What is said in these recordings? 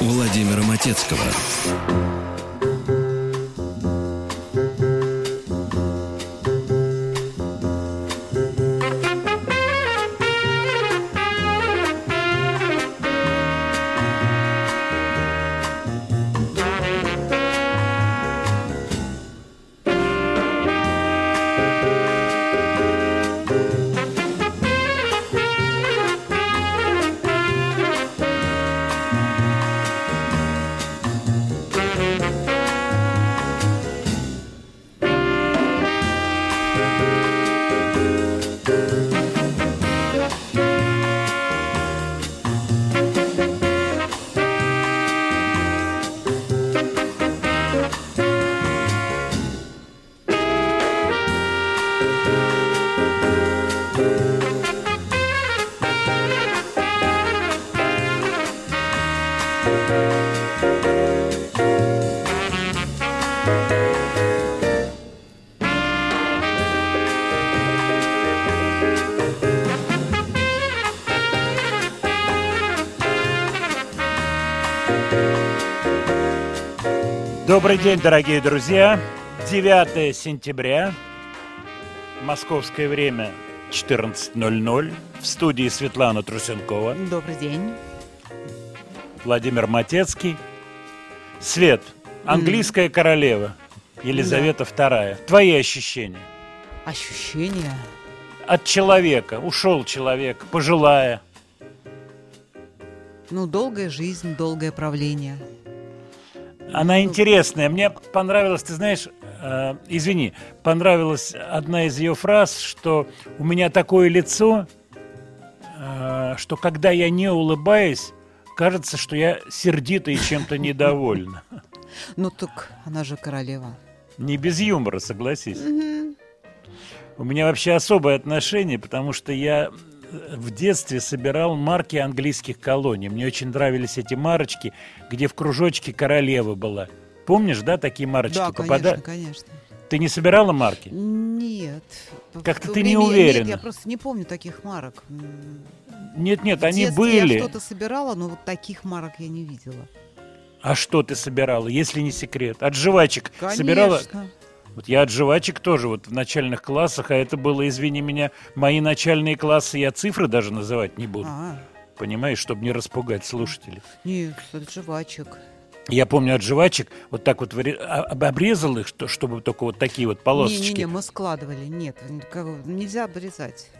Владимира Матецкого. Добрый день, дорогие друзья. 9 сентября, московское время 14.00. В студии Светлана Трусенкова, Добрый день. Владимир Матецкий. Свет, английская королева, Елизавета II. Твои ощущения? Ощущения. От человека, ушел человек, пожилая. Ну, долгая жизнь, долгое правление. Она интересная. Мне понравилось, ты знаешь, э, извини, понравилась одна из ее фраз, что у меня такое лицо, э, что когда я не улыбаюсь, кажется, что я сердита и чем-то недовольна. Ну, так она же королева. Не без юмора, согласись. У меня вообще особое отношение, потому что я в детстве собирал марки английских колоний. Мне очень нравились эти марочки, где в кружочке королева была. Помнишь, да, такие марочки? да, Попада- конечно, конечно. Ты не собирала марки? Нет. Как-то то ты не уверена. Нет, я просто не помню таких марок. Нет, нет, в они были. Я что-то собирала, но вот таких марок я не видела. А что ты собирала, если не секрет? От жвачек собирала? Вот я от жвачек тоже вот в начальных классах, а это было, извини меня, мои начальные классы, я цифры даже называть не буду. А, Понимаешь, чтобы не распугать слушателей. нет, от жвачек. Я помню от жвачек вот так вот а- об- обрезал их, что, чтобы только вот такие вот полосочки. Не-не-не, мы складывали. Нет, нельзя обрезать.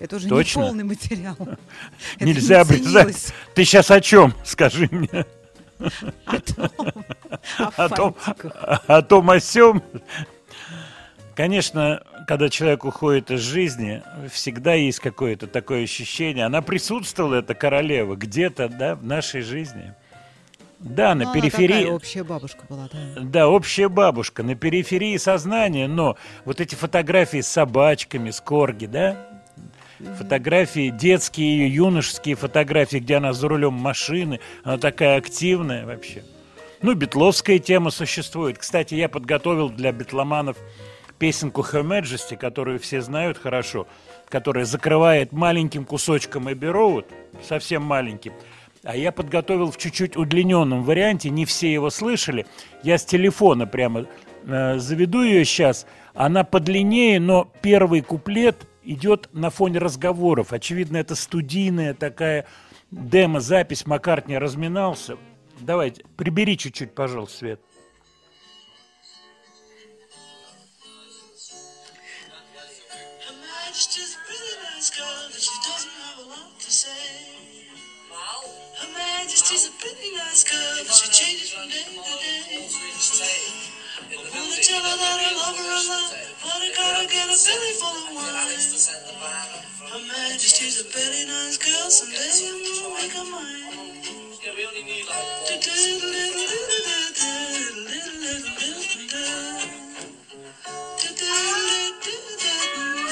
Это уже Точно? не полный материал. Нельзя не обрезать. Ты сейчас о чем? Скажи мне. О том, О о том, о сём. Конечно, когда человек уходит из жизни, всегда есть какое-то такое ощущение. Она присутствовала, эта королева, где-то, да, в нашей жизни. Да, на Ну, периферии. такая общая бабушка была, да. Да, общая бабушка на периферии сознания, но вот эти фотографии с собачками, с корги, да? Фотографии, детские ее, юношеские фотографии, где она за рулем машины, она такая активная вообще. Ну, битловская тема существует. Кстати, я подготовил для битломанов песенку Her Majesty, которую все знают хорошо, которая закрывает маленьким кусочком Эбби Роуд, совсем маленьким. А я подготовил в чуть-чуть удлиненном варианте, не все его слышали. Я с телефона прямо э, заведу ее сейчас. Она подлиннее, но первый куплет идет на фоне разговоров. Очевидно, это студийная такая демо-запись. Маккартни разминался. Давайте, прибери чуть-чуть, пожалуйста, Свет. Majesty's a pretty nice girl, but she changes from day to day. I wanna tell her that I love her a lot, but I gotta get a belly full of wine. Her Majesty's a very nice girl, someday I'm gonna make her mine.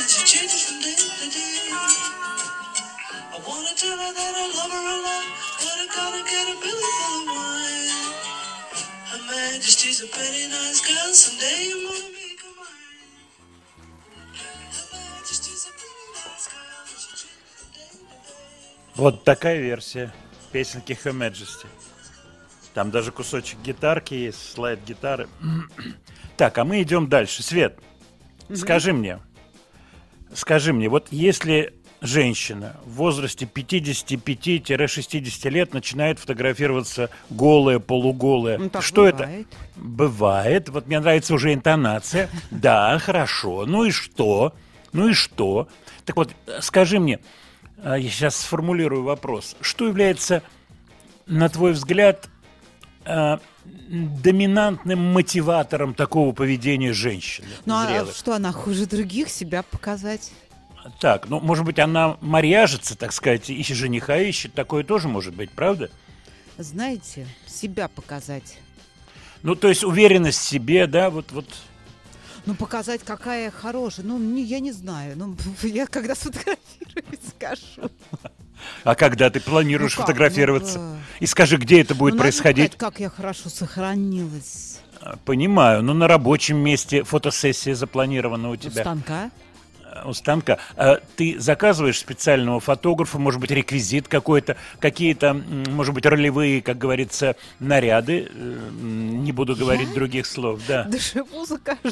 She changes from day to day. I wanna tell her that I love her a lot, gotta get a belly full of wine. Her Majesty's a very nice girl, someday I'm gonna make her mine. Her Majesty's a pretty nice girl, but she changes from day to day. Вот такая версия песенки Her Majesty. Там даже кусочек гитарки есть, слайд гитары. Так, а мы идем дальше. Свет, скажи мне, скажи мне, вот если женщина в возрасте 55-60 лет начинает фотографироваться голая, полуголая, Ну, что это? бывает. Бывает. Вот мне нравится уже интонация. Да, хорошо. Ну и что? Ну и что? Так вот, скажи мне, э, я сейчас сформулирую вопрос. Что является, на твой взгляд, э, доминантным мотиватором такого поведения женщины? Ну а зрелой? что, она хуже других себя показать? Так, ну, может быть, она марьяжится, так сказать, и жениха ищет. Такое тоже может быть, правда? Знаете, себя показать. Ну, то есть уверенность в себе, да, вот, вот Ну, показать, какая я хорошая. Ну, не- я не знаю. Ну, я когда сфотографируюсь, скажу. А когда ты планируешь Ну как? фотографироваться? Ну, И скажи, где это будет Ну, происходить? показать, как я хорошо сохранилась. А, Понимаю, но на рабочем месте фотосессия запланирована у У тебя. станка. Э, У станка. А Ты заказываешь специального фотографа, может быть, реквизит какой-то, какие-то, может быть, ролевые, как говорится, наряды. Э, Не буду говорить других слов, да. Дешеву закажу.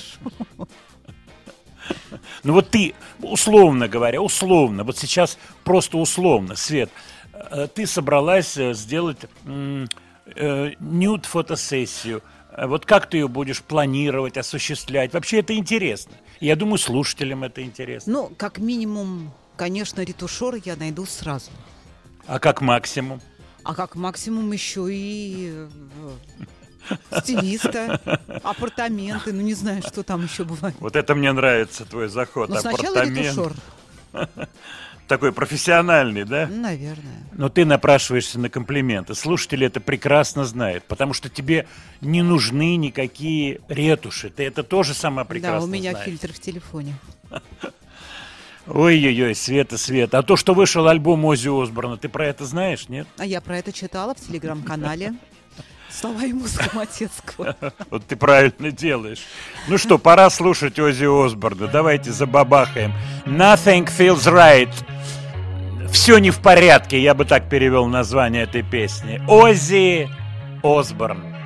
Ну вот ты, условно говоря, условно, вот сейчас просто условно, Свет, э, ты собралась э, сделать э, нюд-фотосессию. Э, Вот как ты ее будешь планировать, осуществлять? Вообще это интересно. Я думаю, слушателям это интересно. Ну, как минимум, конечно, ретушер я найду сразу. А как максимум? А как максимум еще и э, стилиста, апартаменты, ну не знаю, что там еще бывает. Вот это мне нравится, твой заход. Но сначала Апартамент. ретушер, Такой профессиональный, да? наверное. Но ты напрашиваешься на комплименты. Слушатели это прекрасно знают, потому что тебе не нужны никакие ретуши. Ты это тоже сама прекрасно да, у меня знаешь. фильтр в телефоне. Ой-ой-ой, Света, Света. А то, что вышел альбом Ози Осборна, ты про это знаешь, нет? А я про это читала в телеграм-канале. Слова и музыка Матецкого. Вот ты правильно делаешь. Ну что, пора слушать Ози Осборна. Давайте забабахаем. Nothing feels right. Все не в порядке, я бы так перевел название этой песни. Ози Осборн.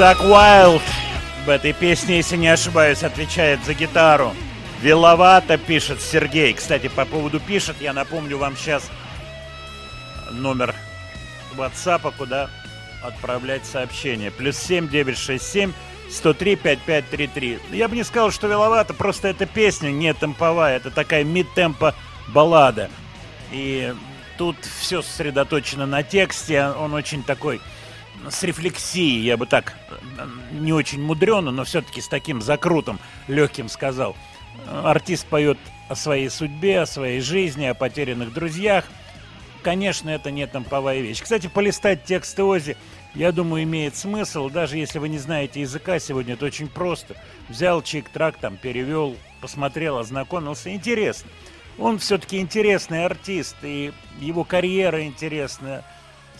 Зак Уайлд в этой песне, если не ошибаюсь, отвечает за гитару. Виловато пишет Сергей. Кстати, по поводу пишет, я напомню вам сейчас номер WhatsApp, куда отправлять сообщение. Плюс 7 967 103 5533. Я бы не сказал, что виловато, просто эта песня не темповая, это такая мид-темпо баллада. И тут все сосредоточено на тексте, он очень такой с рефлексией, я бы так, не очень мудрено, но все-таки с таким закрутом легким сказал. Артист поет о своей судьбе, о своей жизни, о потерянных друзьях. Конечно, это не тамповая вещь. Кстати, полистать тексты Ози, я думаю, имеет смысл, даже если вы не знаете языка сегодня, это очень просто. Взял чик-трак, там, перевел, посмотрел, ознакомился. Интересно. Он все-таки интересный артист, и его карьера интересная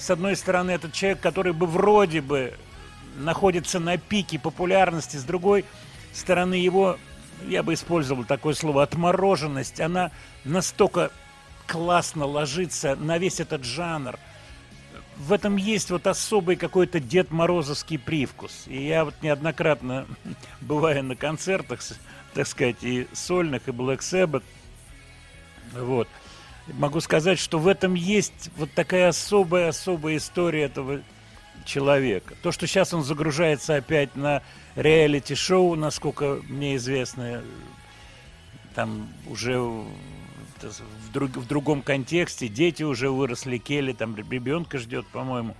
с одной стороны, этот человек, который бы вроде бы находится на пике популярности, с другой стороны, его, я бы использовал такое слово, отмороженность, она настолько классно ложится на весь этот жанр. В этом есть вот особый какой-то Дед Морозовский привкус. И я вот неоднократно, бывая на концертах, так сказать, и сольных, и Black Sabbath, вот, могу сказать, что в этом есть вот такая особая-особая история этого человека. То, что сейчас он загружается опять на реалити-шоу, насколько мне известно, там уже в, друг, в другом контексте, дети уже выросли, Келли там ребенка ждет, по-моему.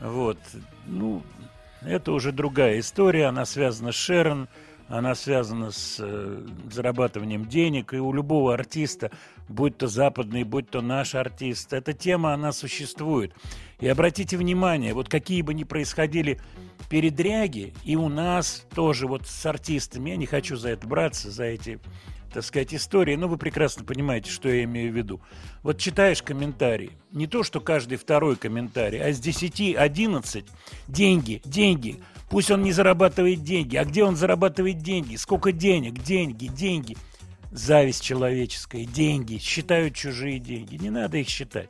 Вот. Ну, это уже другая история, она связана с Шерон, она связана с э, зарабатыванием денег, и у любого артиста, будь то западный, будь то наш артист, эта тема, она существует. И обратите внимание, вот какие бы ни происходили передряги, и у нас тоже вот с артистами, я не хочу за это браться, за эти, так сказать, истории, но вы прекрасно понимаете, что я имею в виду. Вот читаешь комментарии, не то, что каждый второй комментарий, а с 10, 11, деньги, деньги – Пусть он не зарабатывает деньги. А где он зарабатывает деньги? Сколько денег? Деньги, деньги. Зависть человеческая, деньги. Считают чужие деньги. Не надо их считать.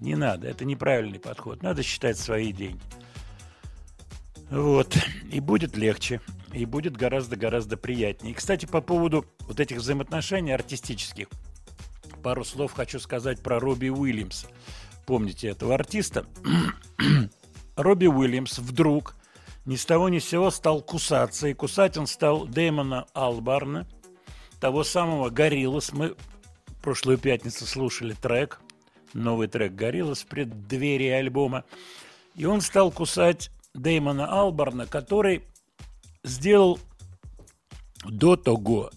Не надо. Это неправильный подход. Надо считать свои деньги. Вот. И будет легче. И будет гораздо-гораздо приятнее. И, кстати, по поводу вот этих взаимоотношений артистических. Пару слов хочу сказать про Робби Уильямса. Помните этого артиста? Робби Уильямс вдруг ни с того ни с сего стал кусаться. И кусать он стал Дэймона Албарна, того самого Гориллас. Мы прошлую пятницу слушали трек, новый трек Гориллас в преддверии альбома. И он стал кусать Дэймона Албарна, который сделал до того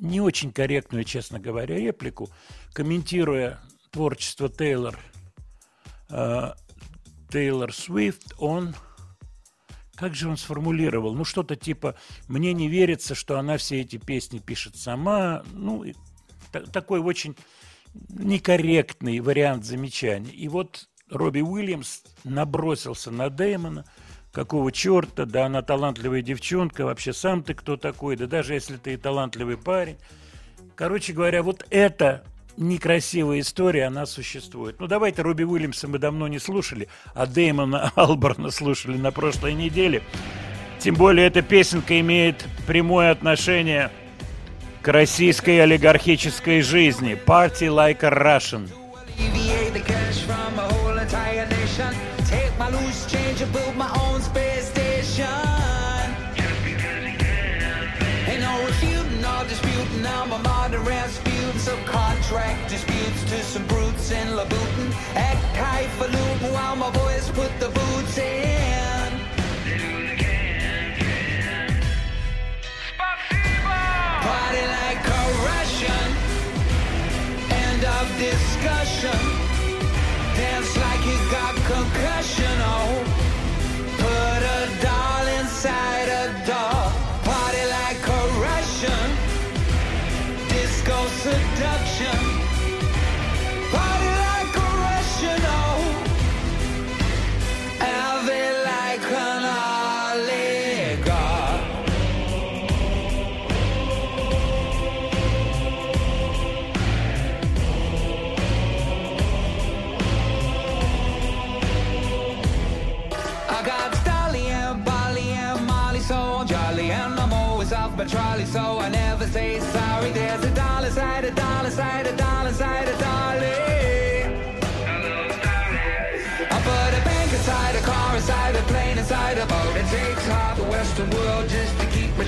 не очень корректную, честно говоря, реплику, комментируя творчество Тейлор, э, Тейлор Свифт, он как же он сформулировал? Ну, что-то типа «Мне не верится, что она все эти песни пишет сама». Ну, такой очень некорректный вариант замечания. И вот Робби Уильямс набросился на Дэймона. Какого черта? Да она талантливая девчонка. Вообще сам ты кто такой? Да даже если ты и талантливый парень. Короче говоря, вот это некрасивая история, она существует. Ну, давайте Робби Уильямса мы давно не слушали, а Дэймона Алборна слушали на прошлой неделе. Тем более эта песенка имеет прямое отношение к российской олигархической жизни. Party like a Russian. Subcontract disputes to some brutes in Labutin. Act highfalutin while my boys put the boots in. Party like a Russian. End of discussion. Dance like you got concussion. Oh, put a doll inside a doll. Party like a Russian. Disco seduction.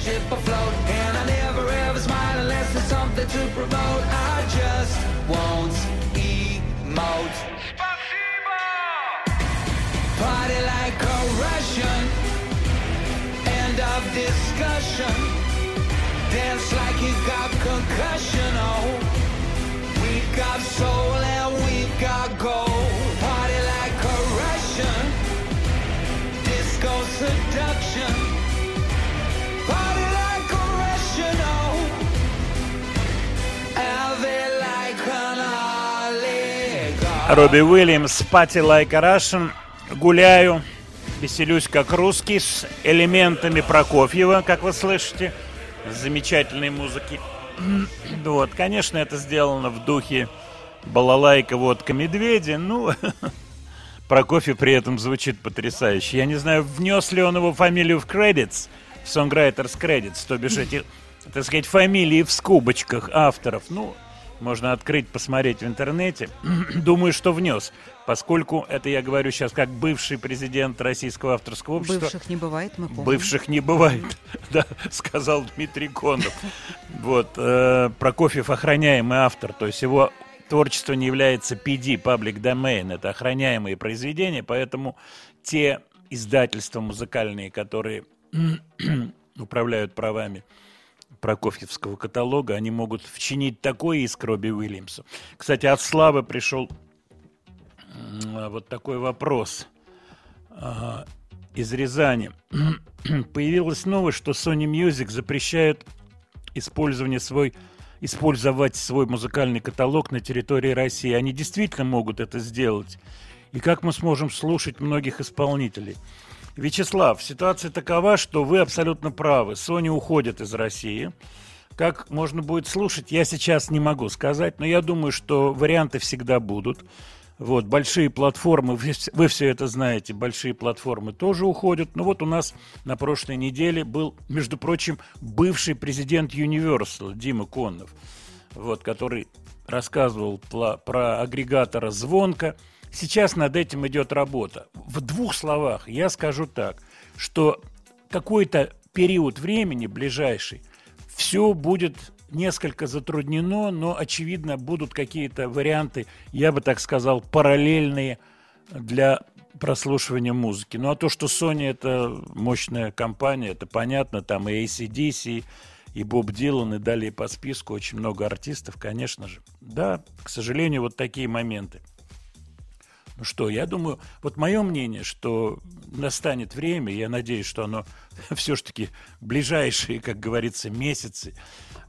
Ship afloat. And I never ever smile unless there's something to promote. I just won't emote. Party like a Russian. End of discussion. Dance like you got concussion. Oh, we got soul and we got gold. Party like a Russian. Disco seduction. Робби Уильямс, Party Like a. Гуляю, веселюсь как русский с элементами Прокофьева, как вы слышите, замечательной музыки. Вот, конечно, это сделано в духе балалайка, водка, медведи. Ну, Прокофьев при этом звучит потрясающе. Я не знаю, внес ли он его фамилию в credits, в Songwriters Credits, то бишь эти, так сказать, фамилии в скобочках авторов. Ну, можно открыть, посмотреть в интернете. Думаю, что внес, поскольку это я говорю сейчас как бывший президент Российского авторского общества. Бывших не бывает, мы помним. Бывших не бывает, да, сказал Дмитрий Конов. Вот, э, Прокофьев охраняемый автор, то есть его творчество не является PD, public domain, это охраняемые произведения, поэтому те издательства музыкальные, которые управляют правами Прокофьевского каталога, они могут вчинить такое иск Робби Уильямсу. Кстати, от Славы пришел м, вот такой вопрос а, из Рязани. Появилась новость, что Sony Music запрещает использование свой использовать свой музыкальный каталог на территории России. Они действительно могут это сделать. И как мы сможем слушать многих исполнителей? Вячеслав, ситуация такова, что вы абсолютно правы. Sony уходит из России. Как можно будет слушать, я сейчас не могу сказать, но я думаю, что варианты всегда будут. Вот, большие платформы, вы, вы все это знаете, большие платформы тоже уходят. Ну вот у нас на прошлой неделе был, между прочим, бывший президент Universal Дима Коннов, вот, который рассказывал пла- про агрегатора звонка. Сейчас над этим идет работа. В двух словах я скажу так, что какой-то период времени ближайший все будет несколько затруднено, но, очевидно, будут какие-то варианты, я бы так сказал, параллельные для прослушивания музыки. Ну, а то, что Sony это мощная компания, это понятно, там и ACDC, и Боб Дилан, и далее по списку очень много артистов, конечно же. Да, к сожалению, вот такие моменты. Ну что, я думаю, вот мое мнение, что настанет время, я надеюсь, что оно все-таки ближайшие, как говорится, месяцы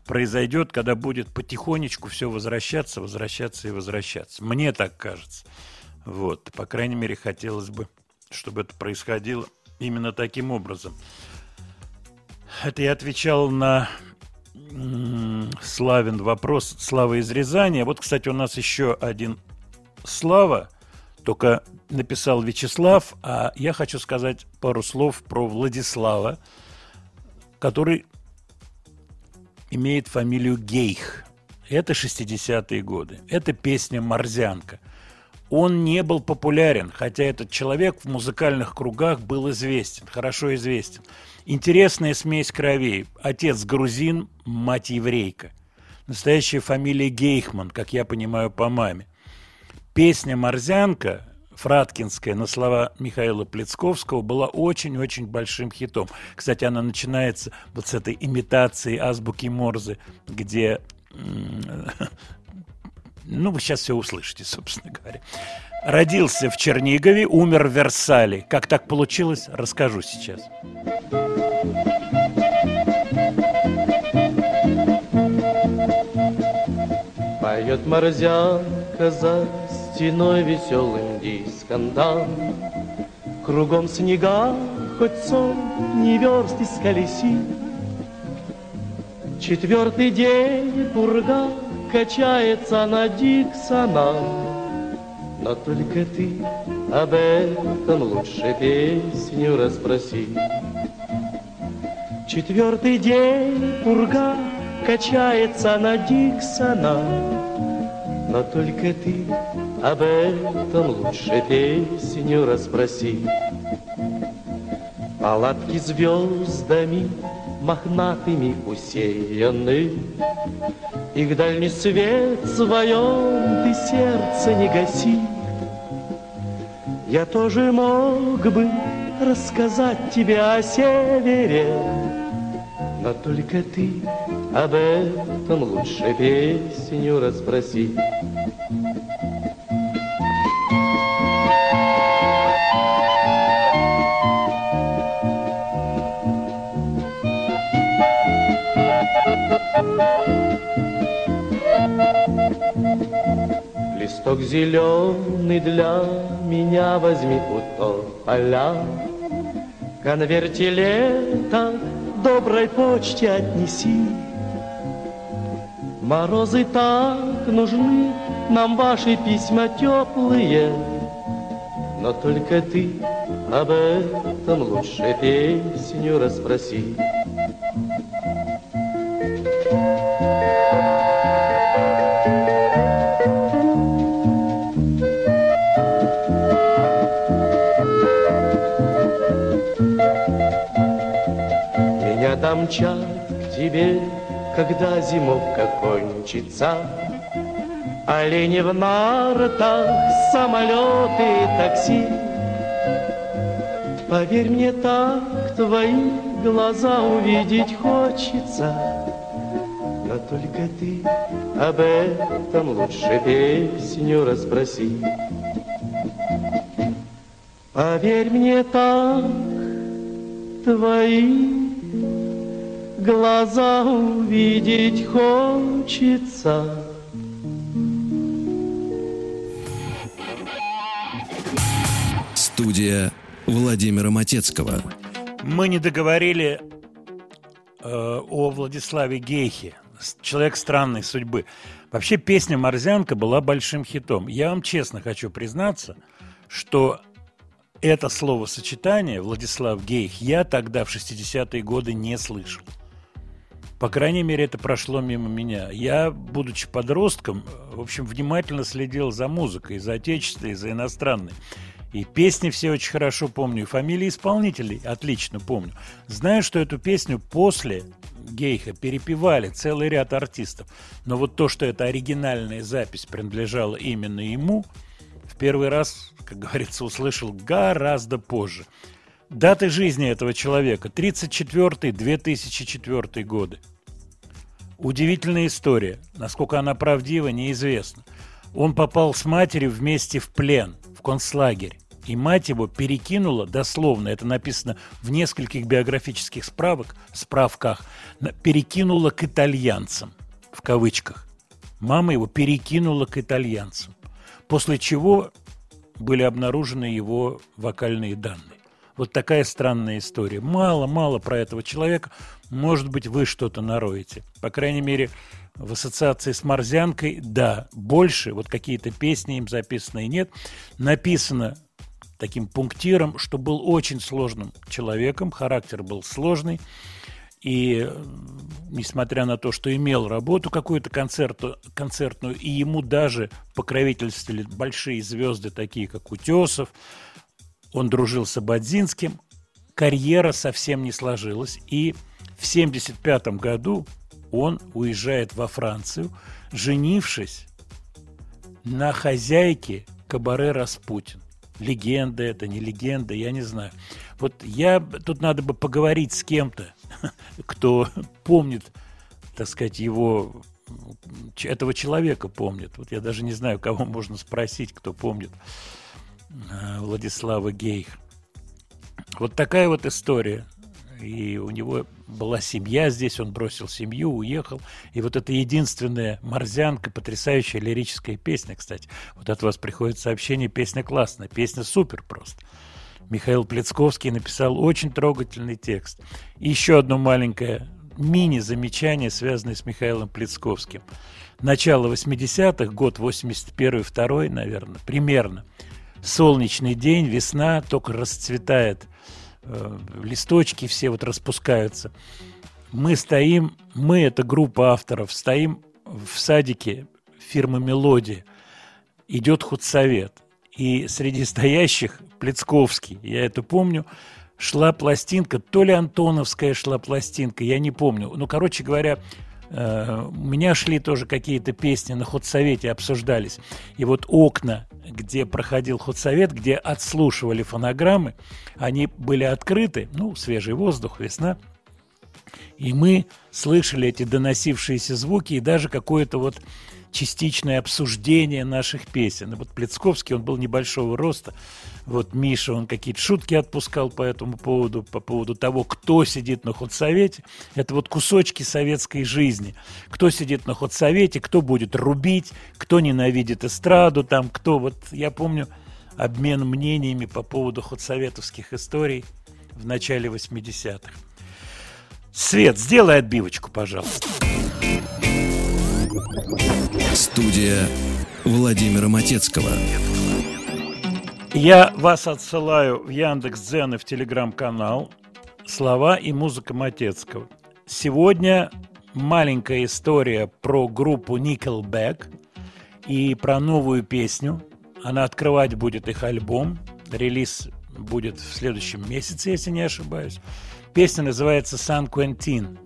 произойдет, когда будет потихонечку все возвращаться, возвращаться и возвращаться. Мне так кажется. Вот, по крайней мере, хотелось бы, чтобы это происходило именно таким образом. Это я отвечал на Славин вопрос Слава из Рязани. Вот, кстати, у нас еще один Слава, только написал Вячеслав, а я хочу сказать пару слов про Владислава, который имеет фамилию Гейх. Это 60-е годы. Это песня «Морзянка». Он не был популярен, хотя этот человек в музыкальных кругах был известен, хорошо известен. Интересная смесь кровей. Отец грузин, мать еврейка. Настоящая фамилия Гейхман, как я понимаю, по маме. Песня «Морзянка» Фраткинская на слова Михаила Плецковского была очень-очень большим хитом. Кстати, она начинается вот с этой имитации азбуки Морзе, где ну, вы сейчас все услышите, собственно говоря. Родился в Чернигове, умер в Версале. Как так получилось, расскажу сейчас. Поет морзянка за стеной веселым дисконтом. Кругом снега, хоть сон не верст исколеси. Четвертый день пурга качается на Диксоном. Но только ты об этом лучше песню расспроси. Четвертый день пурга качается на Диксона, Но только ты об этом лучше песню расспроси. Палатки звездами мохнатыми усеяны, Их дальний свет своем ты сердце не гаси. Я тоже мог бы рассказать тебе о севере, Но только ты об этом лучше песню расспроси. Листок зеленый для меня возьми у тополя. Конверте лета доброй почте отнеси. Морозы так нужны, нам ваши письма теплые, Но только ты об этом лучше песню расспроси. Меня домчат к тебе, когда зимовка кончится. Олени в наротах, самолеты и такси. Поверь мне так, твои глаза увидеть хочется. Но только ты об этом лучше песню расспроси. Поверь мне так, твои глаза увидеть хочется. Студия Владимира Матецкого. Мы не договорили э, о Владиславе Гейхе, человек странной судьбы. Вообще песня «Морзянка» была большим хитом. Я вам честно хочу признаться, что это словосочетание Владислав Гейх я тогда в 60-е годы не слышал. По крайней мере, это прошло мимо меня. Я, будучи подростком, в общем, внимательно следил за музыкой, за отечественной, за иностранной. И песни все очень хорошо помню, и фамилии исполнителей отлично помню. Знаю, что эту песню после Гейха перепевали целый ряд артистов. Но вот то, что эта оригинальная запись принадлежала именно ему, в первый раз, как говорится, услышал гораздо позже. Даты жизни этого человека 34-2004 годы. Удивительная история. Насколько она правдива, неизвестно. Он попал с матерью вместе в плен, в концлагерь. И мать его перекинула, дословно, это написано в нескольких биографических справок, справках, перекинула к итальянцам, в кавычках. Мама его перекинула к итальянцам. После чего были обнаружены его вокальные данные. Вот такая странная история. Мало-мало про этого человека. Может быть, вы что-то нароете. По крайней мере, в ассоциации с Морзянкой, да, больше, вот какие-то песни им записанные нет. Написано таким пунктиром, что был очень сложным человеком, характер был сложный. И несмотря на то, что имел работу какую-то концерту, концертную, и ему даже покровительствовали большие звезды, такие как Утесов, он дружил с Абадзинским, карьера совсем не сложилась. И в 1975 году он уезжает во Францию, женившись на хозяйке кабаре «Распутин». Легенда это, не легенда, я не знаю. Вот я, тут надо бы поговорить с кем-то, кто помнит, так сказать, его, этого человека помнит. Вот я даже не знаю, кого можно спросить, кто помнит Владислава Гейх. Вот такая вот история. И у него была семья здесь, он бросил семью, уехал. И вот это единственная морзянка, потрясающая лирическая песня, кстати. Вот от вас приходит сообщение, песня классная, песня супер просто. Михаил Плецковский написал очень трогательный текст. И еще одно маленькое мини-замечание, связанное с Михаилом Плецковским. Начало 80-х, год 81-2, наверное, примерно. Солнечный день, весна, только расцветает э, листочки все вот распускаются. Мы стоим, мы, это группа авторов, стоим в садике фирмы «Мелодия». Идет худсовет. И среди стоящих Плецковский, я это помню, шла пластинка, то ли Антоновская шла пластинка, я не помню. Ну, короче говоря, у меня шли тоже какие-то песни на худсовете, обсуждались. И вот окна, где проходил худсовет, где отслушивали фонограммы, они были открыты, ну, свежий воздух, весна. И мы слышали эти доносившиеся звуки и даже какое-то вот частичное обсуждение наших песен. И вот Плецковский, он был небольшого роста, вот Миша, он какие-то шутки отпускал по этому поводу, по поводу того, кто сидит на худсовете. Это вот кусочки советской жизни. Кто сидит на худсовете, кто будет рубить, кто ненавидит эстраду, там, кто вот, я помню, обмен мнениями по поводу худсоветовских историй в начале 80-х. Свет, сделай отбивочку, пожалуйста. Студия Владимира Матецкого. Я вас отсылаю в Яндекс Дзен и в Телеграм-канал «Слова и музыка Матецкого». Сегодня маленькая история про группу Nickelback и про новую песню. Она открывать будет их альбом. Релиз будет в следующем месяце, если не ошибаюсь. Песня называется «Сан Квентин».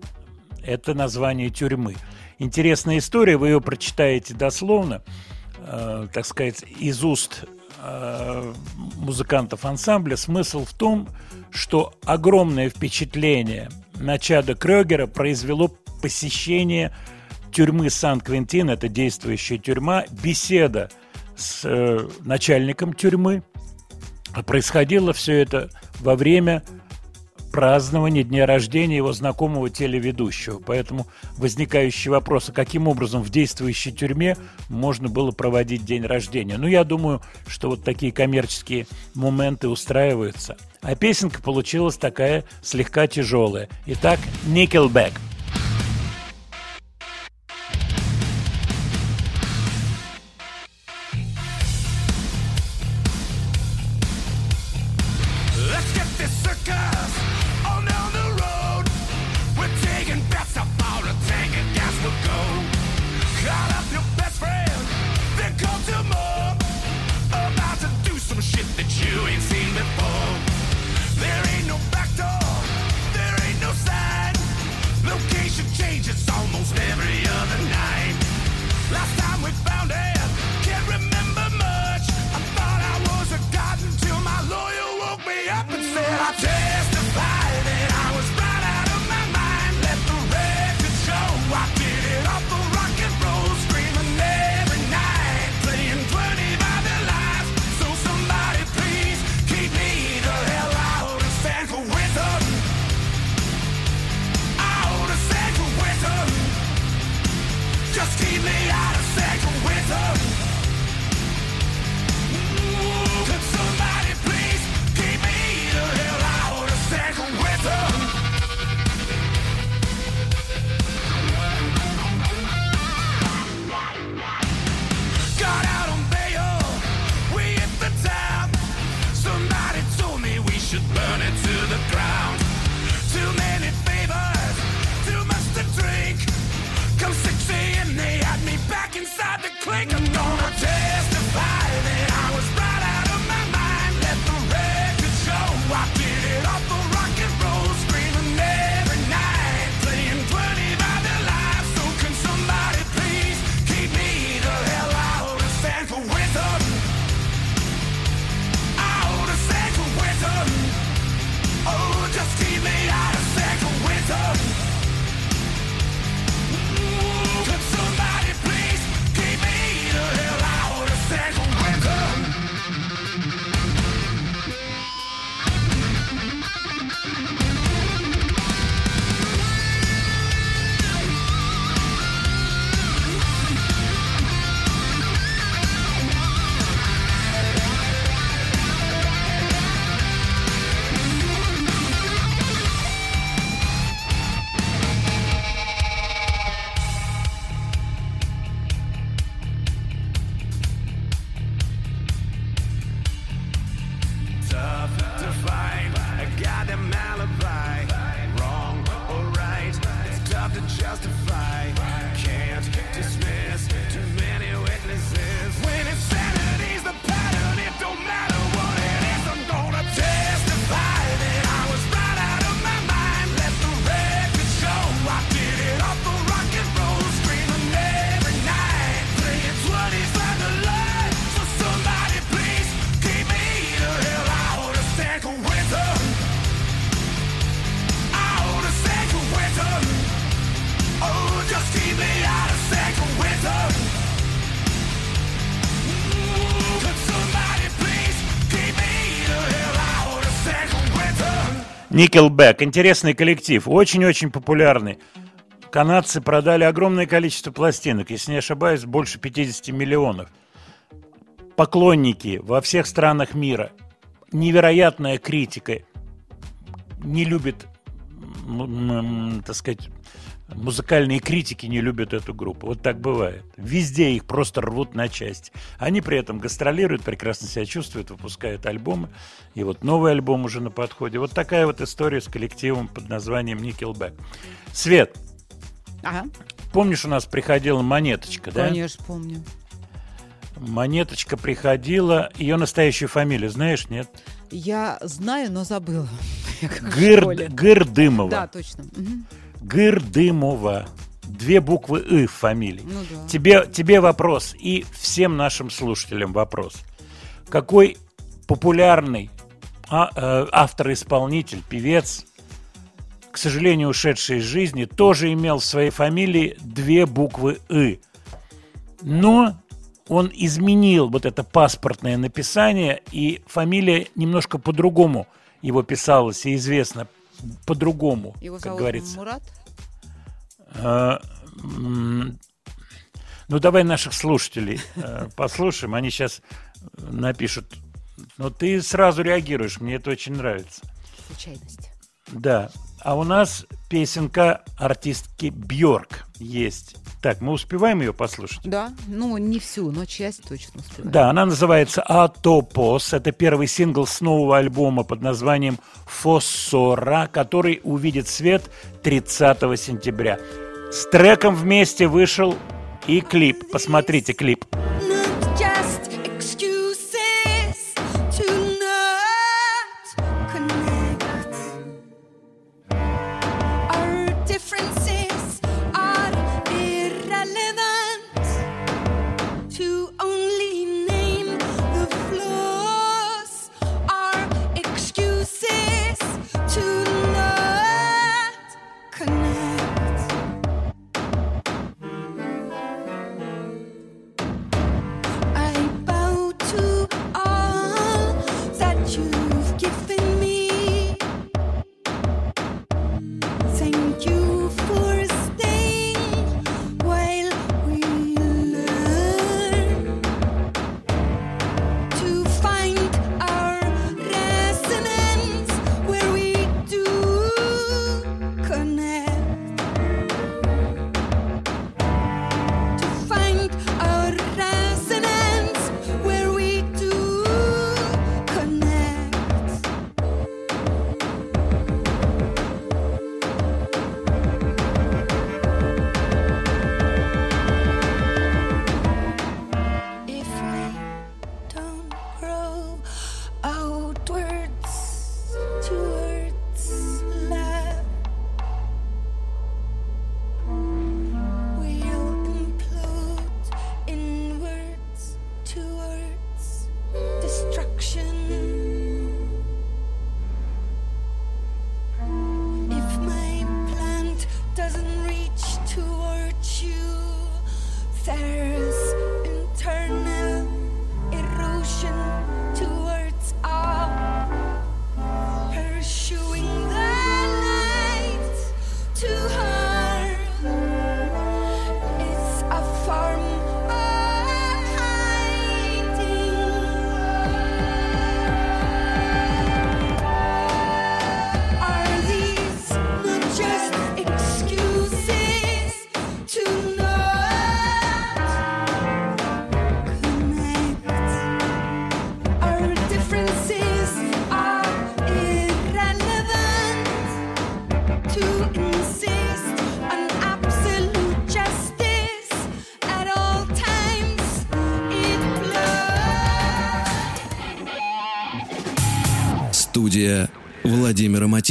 Это название тюрьмы. Интересная история, вы ее прочитаете дословно, э, так сказать, из уст э, музыкантов ансамбля. Смысл в том, что огромное впечатление на Чада Крёгера произвело посещение тюрьмы Сан-Квентин, это действующая тюрьма, беседа с э, начальником тюрьмы. Происходило все это во время празднование дня рождения его знакомого телеведущего. Поэтому возникающий вопрос, а каким образом в действующей тюрьме можно было проводить день рождения. Ну, я думаю, что вот такие коммерческие моменты устраиваются. А песенка получилась такая слегка тяжелая. Итак, Nickelback – better Nickelback. Интересный коллектив. Очень-очень популярный. Канадцы продали огромное количество пластинок. Если не ошибаюсь, больше 50 миллионов. Поклонники во всех странах мира. Невероятная критика. Не любит, так сказать, музыкальные критики не любят эту группу. Вот так бывает. Везде их просто рвут на части. Они при этом гастролируют, прекрасно себя чувствуют, выпускают альбомы. И вот новый альбом уже на подходе. Вот такая вот история с коллективом под названием Nickelback. Свет, Ага, помнишь, у нас приходила монеточка, да? конечно, помню. Монеточка приходила. Ее настоящую фамилию знаешь, нет? Я знаю, но забыла. Гыр. Гырдымова. Да, точно. Мгм. Гырдымова. Две буквы «ы» в фамилии. Ну да. Тебе, тебе вопрос и всем нашим слушателям вопрос. Какой популярный а- э, автор-исполнитель, певец, к сожалению, ушедший из жизни, тоже имел в своей фамилии две буквы «ы». Но он изменил вот это паспортное написание, и фамилия немножко по-другому его писалась и известна по-другому, Его как зовут говорится. Мурат? А, Ну, давай наших слушателей э, послушаем. Они сейчас напишут. Но ты сразу реагируешь, мне это очень нравится. Случайность. Да. А у нас песенка артистки Бьорк есть. Так, мы успеваем ее послушать? Да, ну не всю, но часть точно успеваю. Да, она называется «Атопос». Это первый сингл с нового альбома под названием «Фоссора», который увидит свет 30 сентября. С треком вместе вышел и клип. Посмотрите клип. Not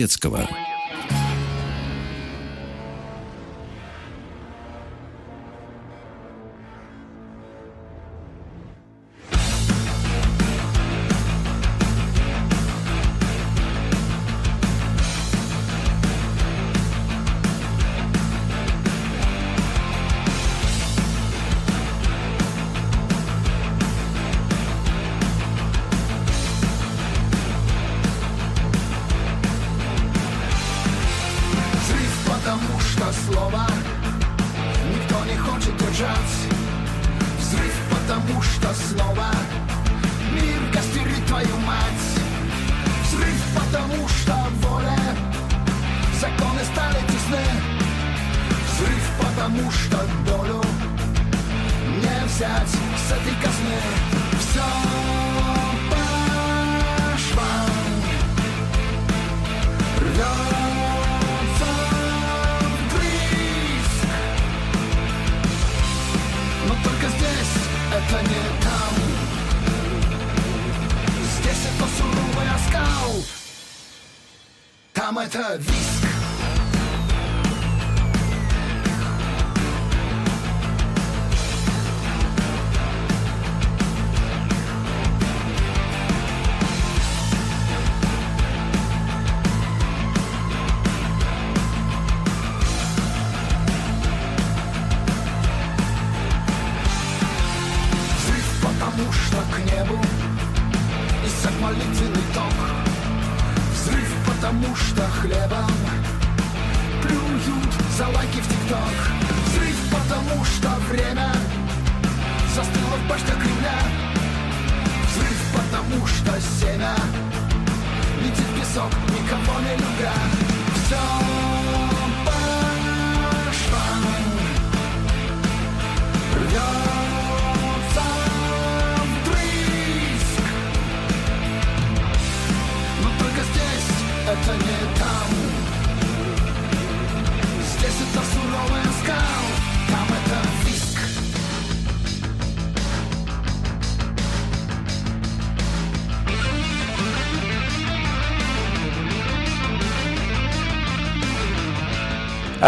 Владимира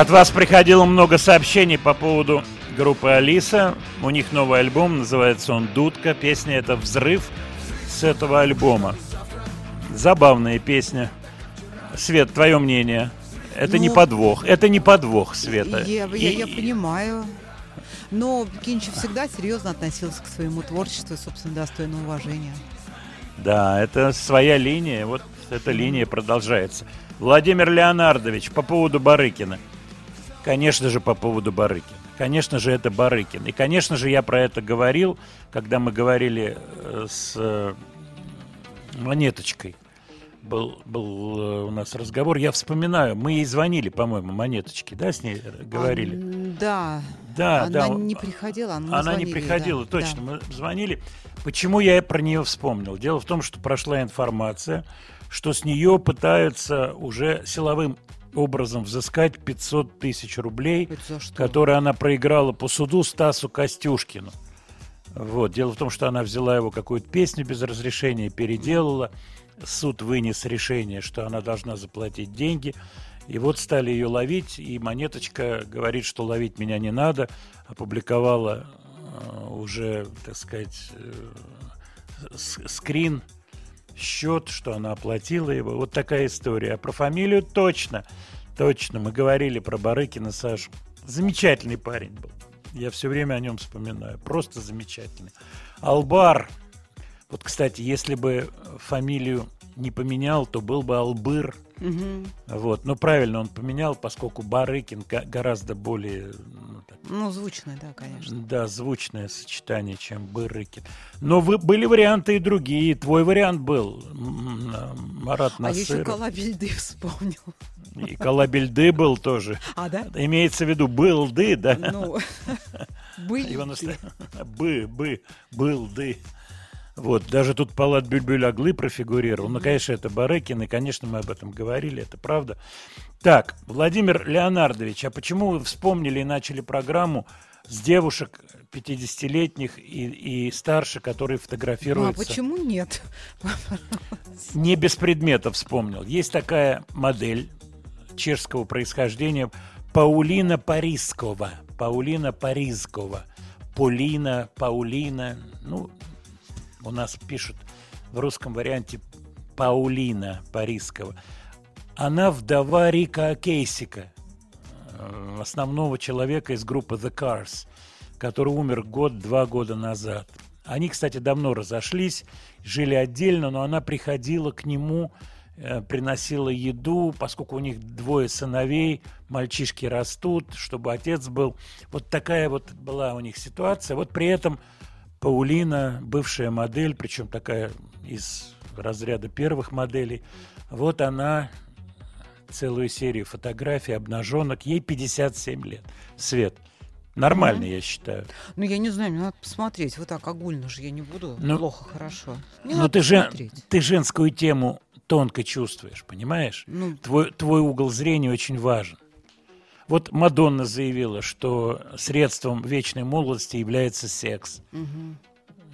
От вас приходило много сообщений по поводу группы Алиса. У них новый альбом, называется он «Дудка». Песня это «Взрыв» с этого альбома. Забавная песня. Свет, твое мнение? Это не Ну, подвох. Это не подвох, Света. Я, я- я понимаю. Но Кинчев всегда серьезно относился к своему творчеству и, собственно, достойно уважения. Да, это своя линия. Вот эта линия продолжается. Владимир Леонардович, по поводу Барыкина. Конечно же, по поводу Барыкина. Конечно же, это Барыкин. И, конечно же, я про это говорил, когда мы говорили э, с э, Монеточкой. Был, был э, у нас разговор. Я вспоминаю, мы ей звонили, по-моему, Монеточке, да, с ней говорили. А, да. Да, Она да. не приходила, Она не звонили, приходила, да, точно. да. Мы звонили. Почему я про нее вспомнил? Дело в том, что прошла информация, что с нее пытаются уже силовым образом взыскать 500 тысяч рублей, которые она проиграла по суду Стасу Костюшкину. Вот. Дело в том, что она взяла его какую-то песню без разрешения, переделала. Суд вынес решение, что она должна заплатить деньги. И вот стали ее ловить, и Монеточка говорит, что ловить меня не надо. Опубликовала э, уже, так сказать, э, скрин, счет, что она оплатила его. Вот такая история. А про фамилию точно, точно. Мы говорили про Барыкина Сашу. Замечательный парень был. Я все время о нем вспоминаю. Просто замечательный. Албар. Вот, кстати, если бы фамилию не поменял, то был бы Албыр. Мгм. Вот. Но правильно он поменял, поскольку Барыкин гораздо более ну, Ну, звучно, да, конечно. да, звучное сочетание, чем Барыкин. Но вы, были варианты и другие. Твой вариант был, м, м, Марат А я еще Насыров. колыбельды вспомнил. И Колобельды был тоже. А, да? Имеется в виду был ды, да? Ну, были. Его бы, бы, был ды. Вот, даже тут Палат Бюльбюль Аглы профигурировал. Ну, конечно, это Барыкин, и, конечно, мы об этом говорили, это правда. Так, Владимир Леонардович, а почему вы вспомнили и начали программу с девушек 50-летних и, и старше, которые Ну, а фотографируются? почему нет? Не без предметов вспомнил. Есть такая модель чешского происхождения Паулина Парискова. Паулина Парискова. Полина, Паулина. Ну, у нас пишут в русском варианте Паулина Парискова. Она вдова Рика Кейсика, э, основного человека из группы The Cars, который умер год-два года назад. Они, кстати, давно разошлись, жили отдельно, но она приходила к нему, э, приносила еду, поскольку у них двое сыновей, мальчишки растут, чтобы отец был. Вот такая вот была у них ситуация. Вот при этом Паулина, бывшая модель, причем такая из разряда первых моделей. Вот она целую серию фотографий обнаженок. Ей 57 лет. Свет. Нормально, я считаю. Ну, я не знаю, мне надо посмотреть. Вот так огульно же я не буду. Ну, Плохо, хорошо. Мне Но надо ты, же, посмотреть. ты женскую тему тонко чувствуешь, понимаешь? Ну, Твой, твой угол зрения очень важен. Вот Мадонна заявила, что средством вечной молодости является секс. мгм.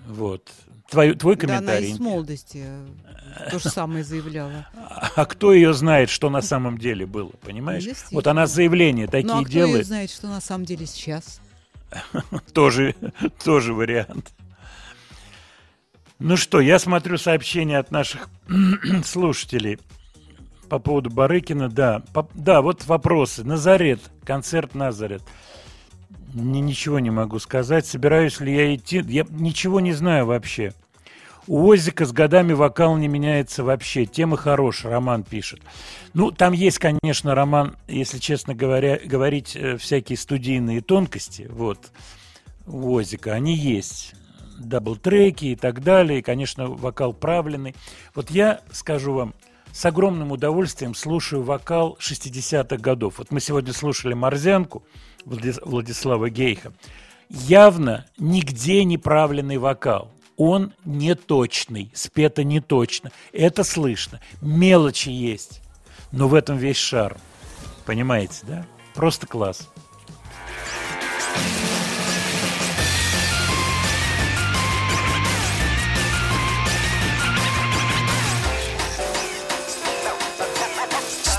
Вот. Твой, твой Да, она комментарий. и с молодости э, то же самое заявляла. А кто ее знает, что на самом деле было, понимаешь? Вот она заявления такие Ну, а кто ее делает, знает, что на самом деле сейчас? тоже, тоже вариант. Ну что, я смотрю сообщения от наших слушателей по поводу Барыкина. Да, по- да, вот вопросы. Назарет, концерт Назарет. Ни- ничего не могу сказать. Собираюсь ли я идти? Я ничего не знаю вообще. У Озика с годами вокал не меняется вообще. Тема хорошая, Роман пишет. Ну, там есть, конечно, Роман, если честно говоря, говорить э, всякие студийные тонкости, вот, у Озика, они есть. Дабл-треки и так далее, и, конечно, вокал правленный. Вот я скажу вам, с огромным удовольствием слушаю вокал 60-х годов. Вот мы сегодня слушали Морзянку Влади- Владислава Гейха. Явно нигде не правленный вокал. Он не точный, спето не точно. Это слышно. Мелочи есть. Но в этом весь шарм. Понимаете, да? Просто класс.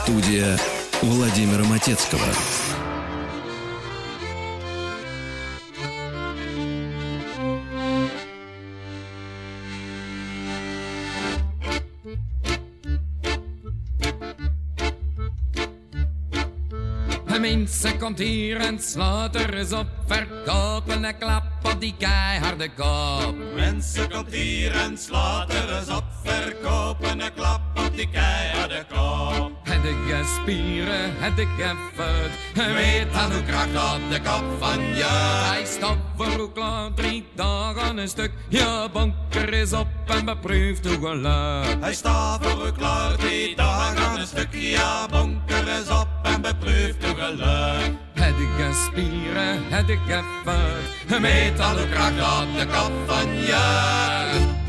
Студия Владимира Матецкого. Mensen komt hier en slaat er eens op. Verkopen en klap op die keiharde kop. Mensen komt hier en slaat er eens op. Verkopen een klap op die keiharde kop. Het ik spieren, het ik vet. Weet aan hoe kracht op de kop van je. Hij stapt voor hoe klaar drie dagen een stuk. Je bonker is op en beproeft hoe geluk. Hij staat voor u klaar, die dag aan een stukje. Ja, bonker is op en beproeft uw geluk. Het ik spieren, het ik vet. Weet aan hoe kracht op de kop van je.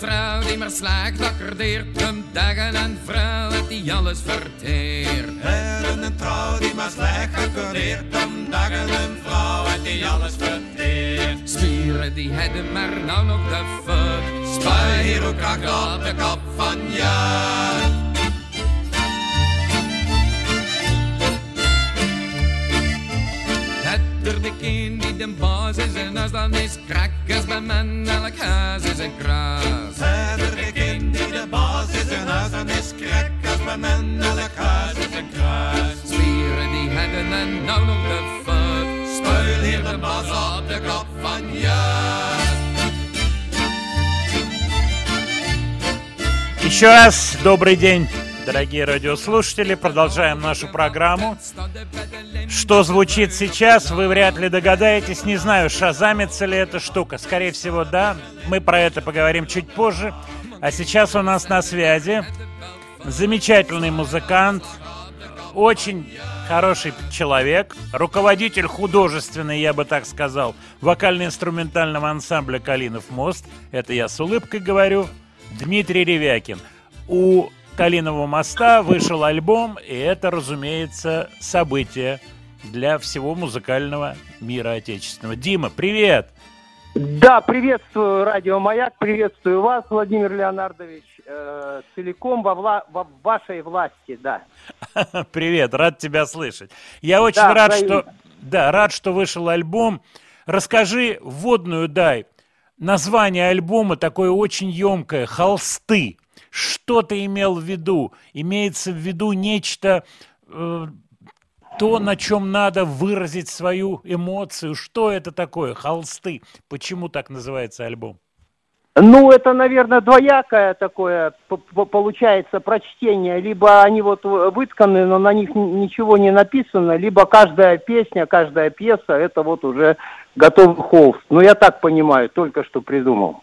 Trouw die maar slaagt, accordeert hem dagen en vrouwen die alles verteert. En een trouw die maar slecht accordeert. Dagen een vrouw en die alles verteert. Spieren die hebben maar nou nog de fut. Spuit hier ook kracht op de kop van je. Het er de kind die de baas is en als dan is krakkers bij men elk huis is een kraas. Verder de kind die de baas is en huis en is. Als bij men elk huis is een kruis. Spieren die hebben en nou nog de fut. Spuil hier de baas op de kop van je. Еще раз добрый день, дорогие радиослушатели. Продолжаем нашу программу. Что звучит сейчас, вы вряд ли догадаетесь. Не знаю, шазамится ли эта штука. Скорее всего, да. Мы про это поговорим чуть позже. А сейчас у нас на связи замечательный музыкант, очень хороший человек, руководитель художественный, я бы так сказал, вокально-инструментального ансамбля «Калинов мост». Это я с улыбкой говорю. Дмитрий Ревякин. У «Калинового моста» вышел альбом, и это, разумеется, событие для всего музыкального мира отечественного. Дима, привет! Да, приветствую Радио Маяк, приветствую вас, Владимир Леонардович, э, целиком во, вла- во вашей власти, да. Привет, рад тебя слышать. Я очень Да, рад, взаимно. что да, рад, что вышел альбом. Расскажи вводную дай. Название альбома такое очень емкое «Холсты». Что ты имел в виду? Имеется в виду нечто, э, то, на чем надо выразить свою эмоцию. Что это такое? Холсты. Почему так называется альбом? Ну, это, наверное, двоякое такое получается прочтение. Либо они вот вытканы, но на них ничего не написано, либо каждая песня, каждая пьеса, это вот уже готовый холст. Ну, я так понимаю, только что придумал.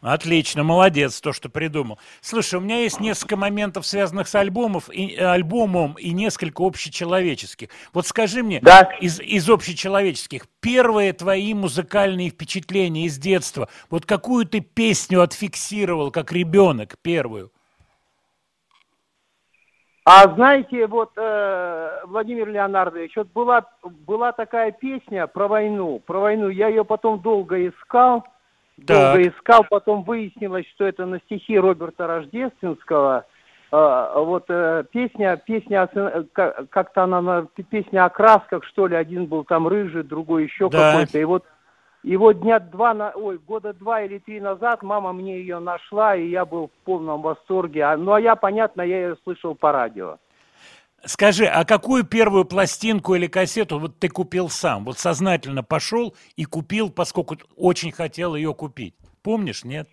Отлично, молодец, то, что придумал. Слушай, у меня есть несколько моментов, связанных с альбомов и, э, альбомом, и несколько общечеловеческих. Вот скажи мне, Да. из, из общечеловеческих, первые твои музыкальные впечатления из детства, вот какую ты песню отфиксировал, как ребенок, первую? А знаете, вот, э, Владимир Леонардович, вот была, была такая песня про войну, про войну. Я ее потом долго искал, Так. долго искал, потом выяснилось, что это на стихи Роберта Рождественского. Э, вот э, песня, песня, э, ка- как-то она, на- песня о красках, что ли, один был там рыжий, другой еще Да. какой-то. И вот и вот дня два, на, ой, года два или три назад мама мне ее нашла, и я был в полном восторге. А, ну, а я, понятно, я ее слышал по радио. Скажи, а какую первую пластинку или кассету вот ты купил сам? Вот сознательно пошел и купил, поскольку очень хотел ее купить. Помнишь, нет?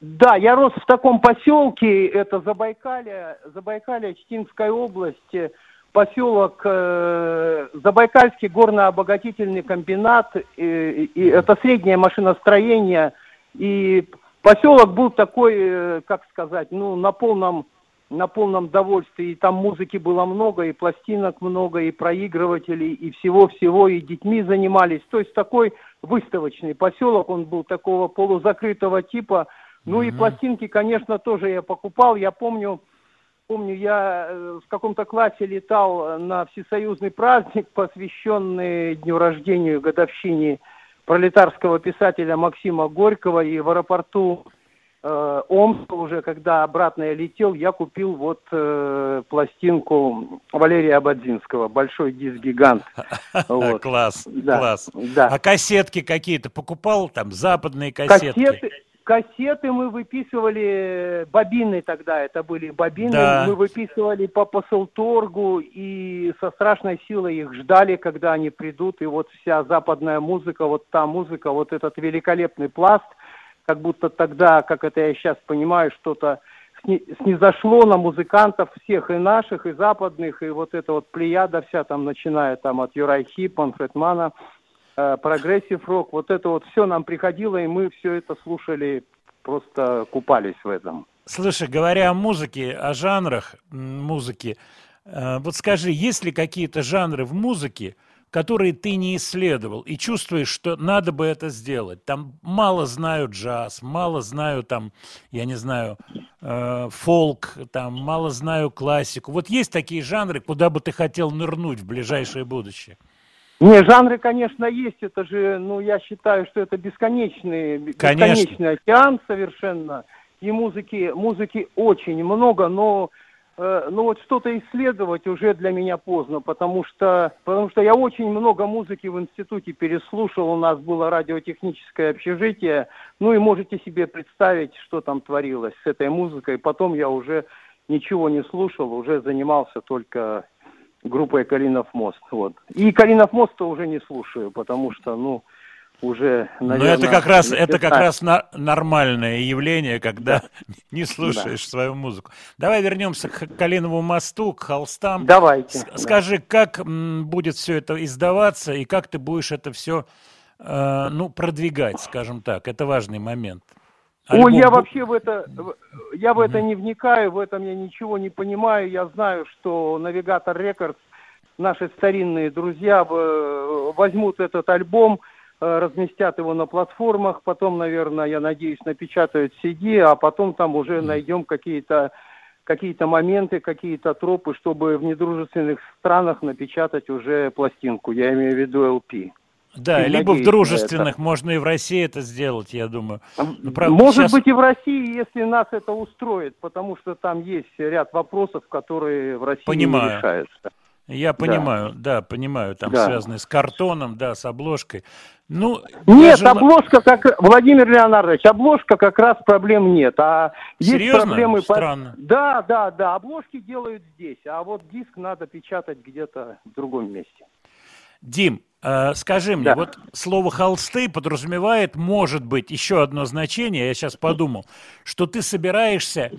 Да, я рос в таком поселке, это Забайкалье, Забайкалье, Читинская область, э, поселок э, Забайкальский горно-обогатительный комбинат, э, и это среднее машиностроение, и поселок был такой, э, как сказать, ну, на полном, на полном довольстве, и там музыки было много, и пластинок много, и проигрывателей, и всего-всего, и детьми занимались, то есть такой выставочный поселок, он был такого полузакрытого типа, ну и пластинки, конечно, тоже я покупал, я помню, помню, я э, в каком-то классе летал на всесоюзный праздник, посвященный дню рождения, годовщине пролетарского писателя Максима Горького, и в аэропорту э, Омска уже, когда обратно я летел, я купил вот э, пластинку Валерия Абадзинского, большой диск-гигант. Вот. Класс, Да, класс. да. А кассетки какие-то покупал? Там западные кассетки? Кассеты, кассеты мы выписывали, бобины тогда это были бобины, Да. мы выписывали по посылторгу и со страшной силой их ждали, когда они придут, и вот вся западная музыка, вот та музыка, вот этот великолепный пласт, как будто тогда, как это я сейчас понимаю, что-то сни- снизошло на музыкантов всех и наших, и западных, и вот эта вот плеяда вся там, начиная там от Uriah Heep, Фредмана, э, progressive rock, вот это вот все нам приходило, и мы все это слушали, просто купались в этом. Слушай, говоря о музыке, о жанрах музыки, э, вот скажи, есть ли какие-то жанры в музыке, которые ты не исследовал и чувствуешь, что надо бы это сделать? Там мало знаю джаз, мало знаю там, я не знаю, э, фолк, там мало знаю классику. Вот есть такие жанры, куда бы ты хотел нырнуть в ближайшее будущее? Не, жанры, конечно, есть, это же, ну, я считаю, что это бесконечный, Конечно. бесконечный океан совершенно, и музыки, музыки очень много, но ну вот что-то исследовать уже для меня поздно, потому что, потому что я очень много музыки в институте переслушал, у нас было радиотехническое общежитие, ну и можете себе представить, что там творилось с этой музыкой, потом я уже ничего не слушал, уже занимался только группой Калинов мост. Вот. И Калинов мост-то уже не слушаю, потому что, ну, уже, Но наверное... это как раз, это как раз на- нормальное явление, когда не слушаешь свою музыку. Давай вернемся к Калинову мосту, к холстам. Давайте. С- да. Скажи, как будет все это издаваться и как ты будешь это все, ну, продвигать, скажем так. Это важный момент. Ой, Альбом я бу- вообще в это, я в это не вникаю, в этом я ничего не понимаю. Я знаю, что Навигатор Рекордс, наши старинные друзья, в- возьмут этот альбом, э, разместят его на платформах, потом, наверное, я надеюсь, напечатают CD, а потом там уже найдем какие-то какие-то моменты, какие-то тропы, чтобы в недружественных странах напечатать уже пластинку. Я имею в виду LP. Да, и либо в дружественных, можно и в России это сделать, я думаю. Ну, правда, Может щас- быть и в России, если нас это устроит, потому что там есть ряд вопросов, которые в России Понимаю. не решаются. Я понимаю, да, понимаю, там Да. связанные с картоном, да, с обложкой. Ну, Нет, ла- обложка как Владимир Леонардович, обложка как раз проблем нет, а есть Серьезно? проблемы. Странно. Да, да, да, обложки делают здесь, а вот диск надо печатать где-то в другом месте. Дим, э, скажи мне, Да. вот слово холсты подразумевает, может быть, еще одно значение, я сейчас подумал, что ты собираешься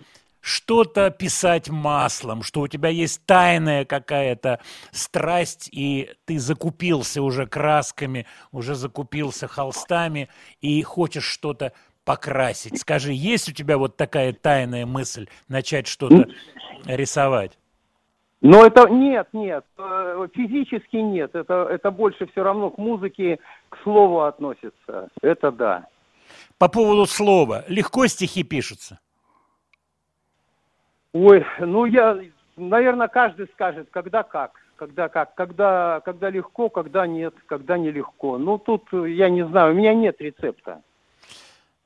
что-то писать маслом, что у тебя есть тайная какая-то страсть, и ты закупился уже красками, уже закупился холстами, и хочешь что-то покрасить. Скажи, есть у тебя вот такая тайная мысль начать что-то рисовать? Но это нет, нет, э, физически нет, это, это больше все равно к музыке, к слову относится, это да. По поводу слова, легко стихи пишутся? Ой, ну я, наверное, каждый скажет, когда как, когда как, когда, когда легко, когда нет, когда нелегко. Ну тут э, я не знаю, у меня нет рецепта.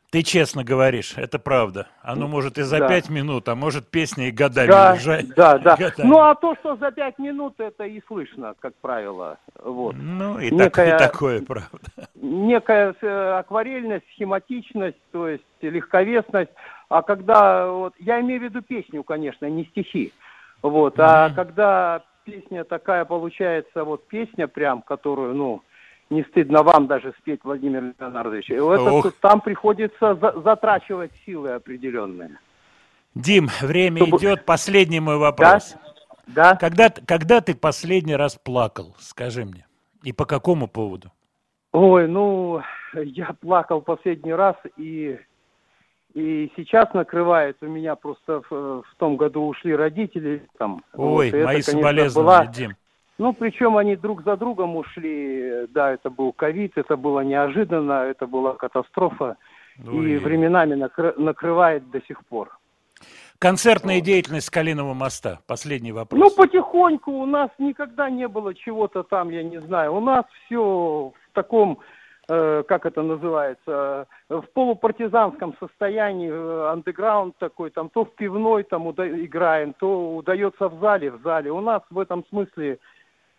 Ты честно говоришь, это правда. Оно может и за Да. пять минут, а может песня и годами Да, лежать. да, да. годами. Ну а то, что за пять минут, это и слышно, как правило. Вот. Ну, и, так- и некая- такое, правда. некая э, акварельность, схематичность, то есть легковесность. А когда вот я имею в виду песню, конечно, не стихи. Вот, а Мгм. когда песня такая получается, вот песня прям, которую, ну, не стыдно вам даже спеть, Владимир Леонардович. и вот Ох. это там приходится за- затрачивать силы определенные. Дим, время Чтобы- идет. Последний мой вопрос. Да? Когда, т- когда ты последний раз плакал, скажи мне? И по какому поводу? Ой, ну, я плакал последний раз, и, и сейчас накрывает. У меня просто в, в том году ушли родители. Там, вот, Ой, это, мои конечно, соболезнования, была- Дим. Ну, причем они друг за другом ушли. Да, это был ковид, это было неожиданно, это была катастрофа. Ой. И временами накры- накрывает до сих пор. Концертная деятельность Калиного моста. Последний вопрос. Ну, потихоньку у нас никогда не было чего-то там, я не знаю. У нас все в таком, как это называется, э, в полупартизанском состоянии, э, андеграунд такой, там то в пивной там уда- играем, то удается в зале, в зале. У нас в этом смысле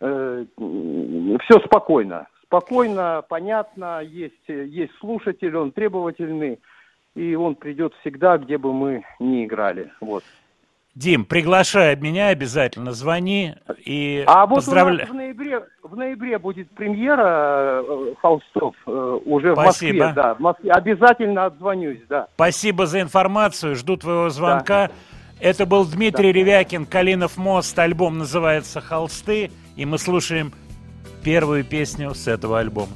все спокойно. Спокойно, понятно, есть, э, есть слушатель, он требовательный, и он придет всегда, где бы мы ни играли. Вот. Дим, приглашай меня обязательно, звони и А вот нас в ноябре, в ноябре будет премьера э, холстов э, уже в Спасибо. Москве, да, в Москве. Обязательно отзвонюсь, да. Спасибо за информацию, жду твоего звонка. Это был Дмитрий Ревякин, Калинов мост, альбом называется «Холсты», и мы слушаем первую песню с этого альбома.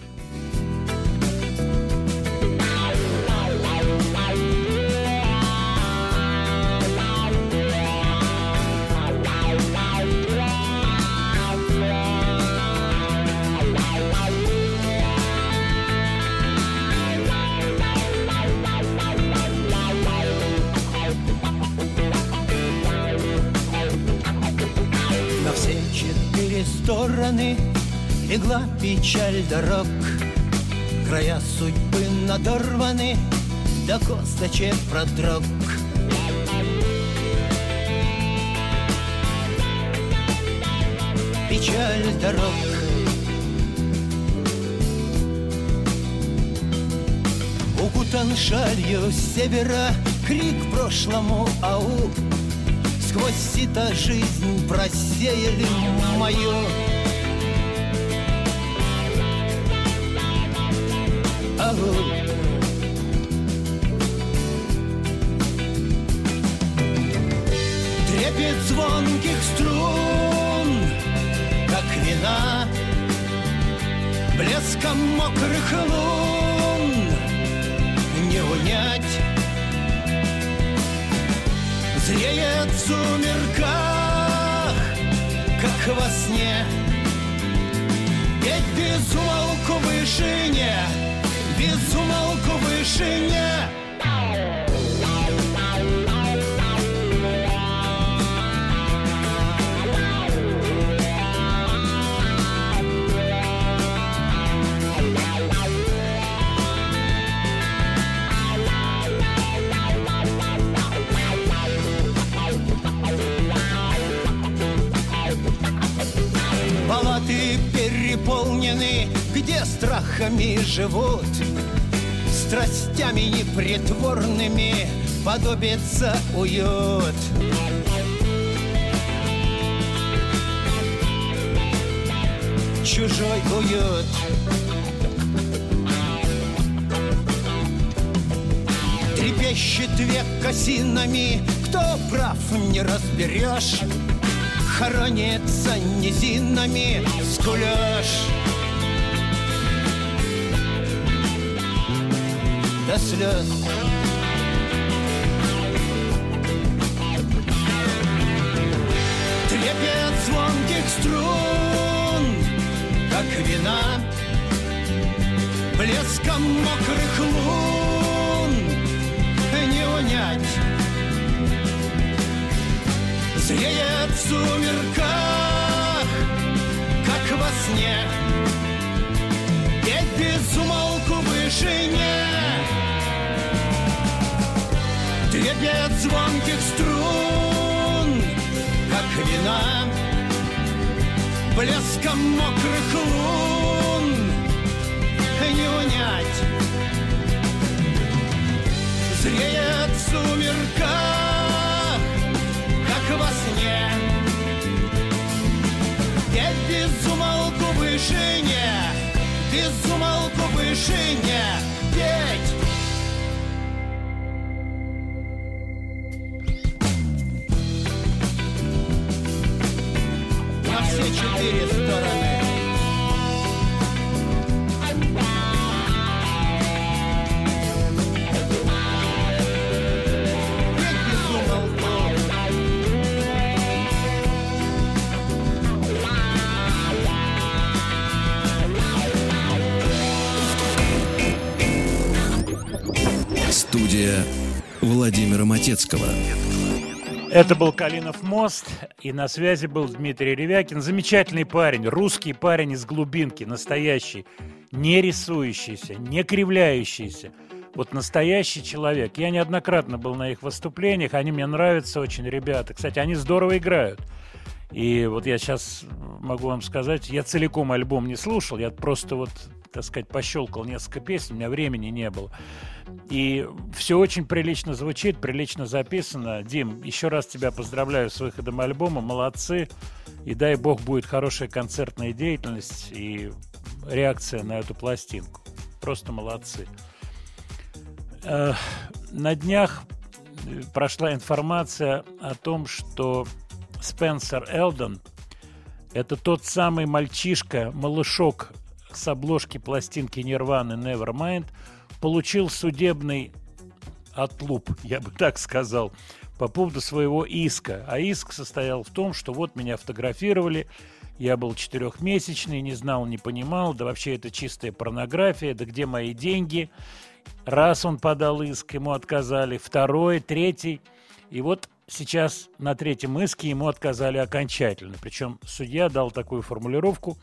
Печаль дорог. Края судьбы надорваны, до косточек продрог. Печаль дорог. Укутан шалью севера, крик прошлому ау. Сквозь сито жизнь просеяли мою Ау. Трепет звонких струн, как вина. Блеском мокрых лун не унять. Зреет в сумерках, как во сне. Петь без умолку в вышине, без умолку в вышине. Переполнены, где страхами живут. Страстями непритворными подобится уют. Чужой уют. Трепещет век осинами, кто прав не разберешь. Хоронится низинами скулешь До слез. Трепет звонких струн, как вина Блеском мокрых лун. Не унять. Зреет в сумерках, как во сне. Петь без умолку вышине Трепет звонких струн, как вина Блеском мокрых лун. Не унять. Зреет в сумерках, как во сне. Петь без умолку вышине Без умолку вышине. Петь Студия Владимира Матецкого. Это был Калинов мост, и на связи был Дмитрий Ревякин. Замечательный парень, русский парень из глубинки, настоящий, не рисующийся, не кривляющийся. Вот настоящий человек. Я неоднократно был на их выступлениях, они мне нравятся очень, ребята. Кстати, они здорово играют. И вот я сейчас могу вам сказать, я целиком альбом не слушал, я просто вот, так сказать, пощелкал несколько песен, у меня времени не было. И все очень прилично звучит, прилично записано. Дим, еще раз тебя поздравляю с выходом альбома, молодцы. И дай бог будет хорошая концертная деятельность и реакция на эту пластинку. Просто молодцы. Э, На днях э, прошла информация о том, что Спенсер Элдон – это тот самый мальчишка, малышок с обложки пластинки Нирваны Nevermind, получил судебный отлуп, я бы так сказал, по поводу своего иска. А иск состоял в том, что вот меня фотографировали, я был четырехмесячный, не знал, не понимал, да вообще это чистая порнография, да где мои деньги? Раз он подал иск, ему отказали, второй, третий. И вот сейчас на третьем иске ему отказали окончательно. Причем судья дал такую формулировку,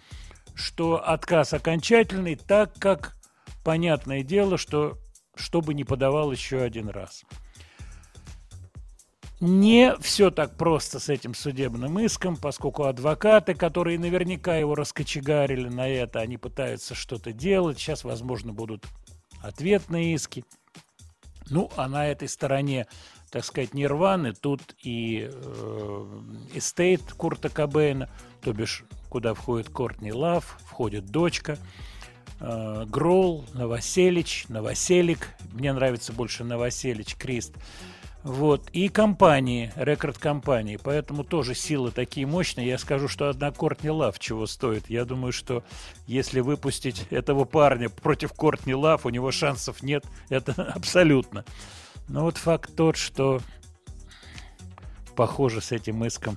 что отказ окончательный, так как понятное дело, что чтобы не подавал еще один раз. Не все так просто с этим судебным иском, поскольку адвокаты, которые наверняка его раскочегарили на это, они пытаются что-то делать. Сейчас, возможно, будут ответные иски. Ну, а на этой стороне, так сказать, Нирваны, тут и э, estate Курта Кобейна, то бишь, куда входит Кортни Лав, входит дочка, э, Гролл, Новоселич, Новоселик, мне нравится больше Новоселич, Крист, вот, и компании, рекорд-компании, поэтому тоже силы такие мощные. Я скажу, что одна Кортни Лав чего стоит. Я думаю, что если выпустить этого парня против Кортни Лав, у него шансов нет, это абсолютно. Но вот факт тот, что похоже с этим иском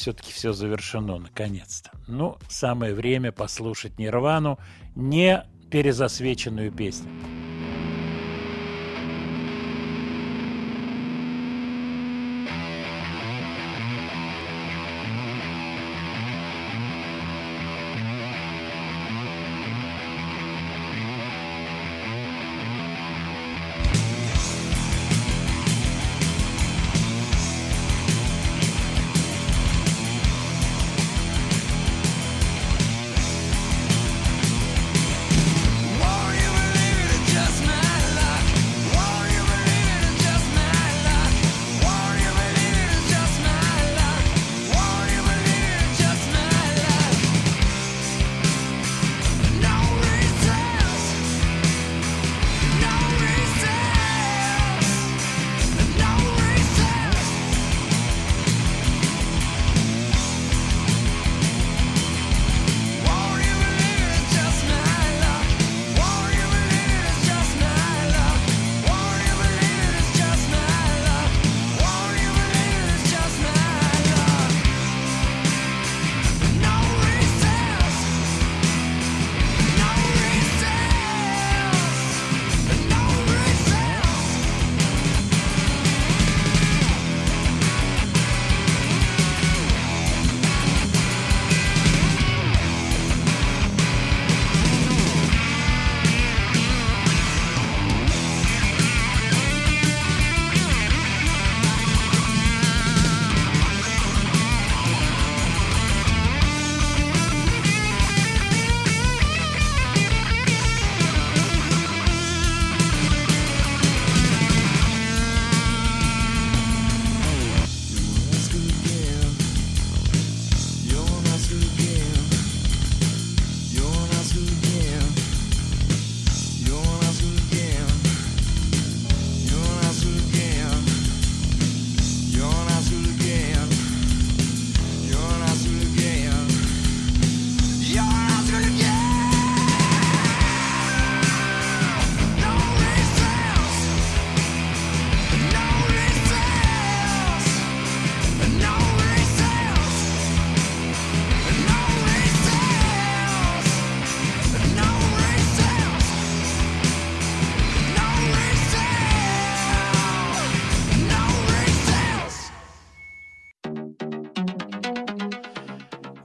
все-таки все завершено наконец-то. Ну, самое время послушать Нирвану, не перезасвеченную песню.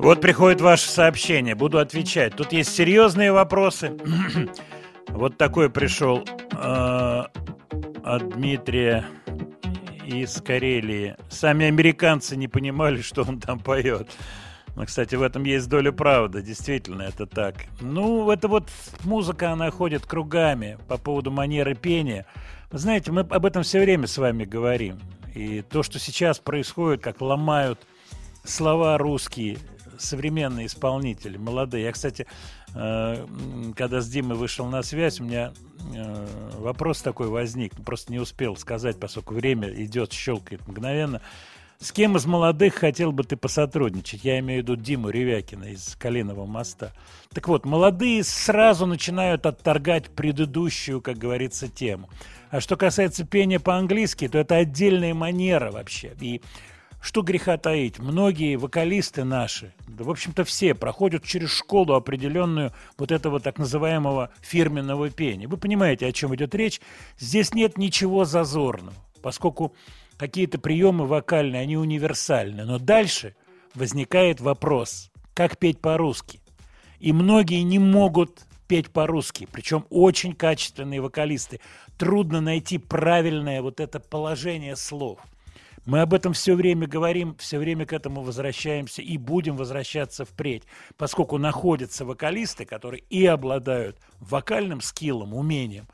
Вот приходит ваше сообщение, буду отвечать. Тут есть серьезные вопросы. Вот такой пришел э, от Дмитрия из Карелии. Сами американцы не понимали, что он там поет. Ну, кстати, в этом есть доля правды, действительно, это так. Ну, это вот музыка, она ходит кругами по поводу манеры пения. Вы знаете, мы об этом все время с вами говорим. И то, что сейчас происходит, как ломают слова русские, современные исполнители, молодые. Я, кстати, э, когда с Димой вышел на связь, у меня э, вопрос такой возник, просто не успел сказать, поскольку время идет, щелкает мгновенно. С кем из молодых хотел бы ты посотрудничать? Я имею в виду Диму Ревякина из Калинового моста. Так вот, молодые сразу начинают отторгать предыдущую, как говорится, тему. А что касается пения по-английски, то это отдельная манера вообще. И что греха таить, многие вокалисты наши, да, в общем-то, все проходят через школу определенную вот этого так называемого фирменного пения. Вы понимаете, о чем идет речь? Здесь нет ничего зазорного, поскольку какие-то приемы вокальные, они универсальны. Но дальше возникает вопрос, как петь по-русски. И многие не могут петь по-русски, причем очень качественные вокалисты. Трудно найти правильное вот это положение слов. Мы об этом все время говорим, все время к этому возвращаемся и будем возвращаться впредь, поскольку находятся вокалисты, которые и обладают вокальным скиллом, умением,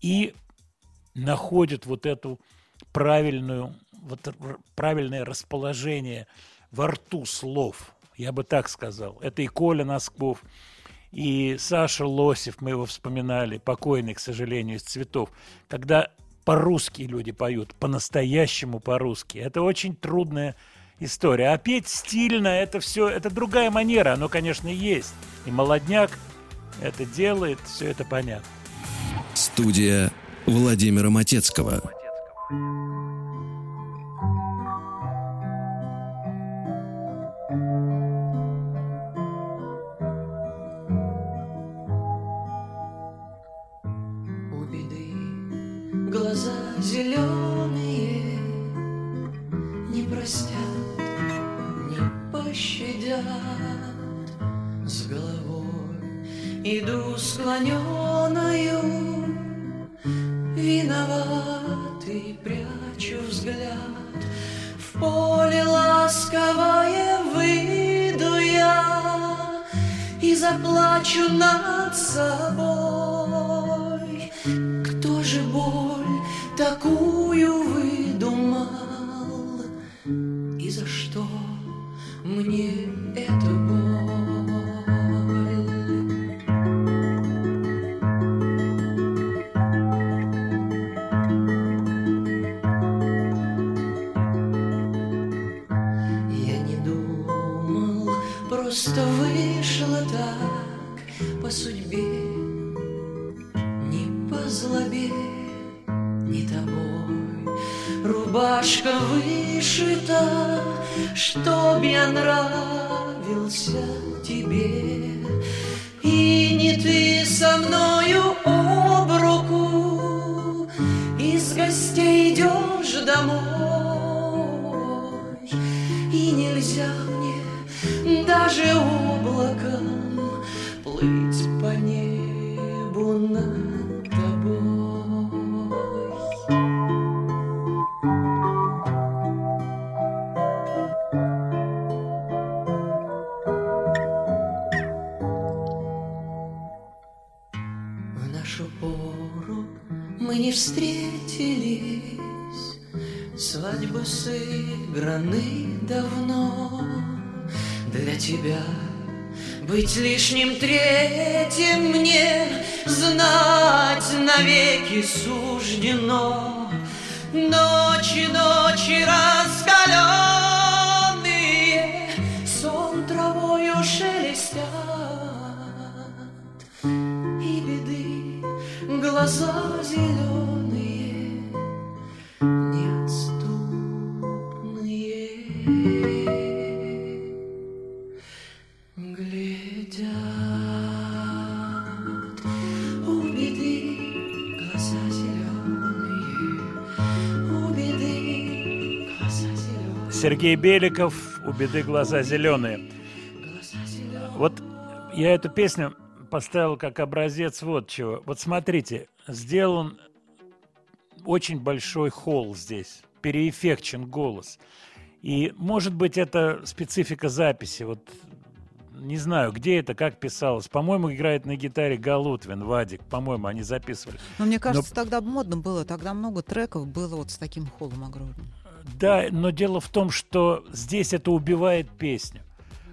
и находят вот эту правильную, вот правильное расположение во рту слов. Я бы так сказал. Это и Коля Носков, и Саша Лосев, мы его вспоминали, покойный, к сожалению, из цветов. Когда по-русски люди поют, по-настоящему по-русски. Это очень трудная история. А петь стильно, это все, это другая манера, оно, конечно, есть. И молодняк это делает, все это понятно. Студия Владимира Матецкого. Зеленые Не простят, не пощадят. С головой иду склоненную Виноватый прячу взгляд. В поле ласковое выйду я И заплачу над собой and тебя. Быть лишним третьим мне Знать навеки суждено. Ночи, ночи раскаленные, Сон травою шелестят, И беды глаза зеленые, Сергей Беликов, у беды глаза зеленые. Вот я эту песню поставил как образец вот чего. Вот смотрите, сделан очень большой холл здесь, переэффекчен голос. И, может быть, это специфика записи. Вот не знаю, где это, как писалось. По-моему, играет на гитаре Галутвин, Вадик. По-моему, они записывали. Но мне кажется, тогда модно было, тогда много треков было вот с таким холлом огромным. Да, но дело в том, что здесь это убивает песню.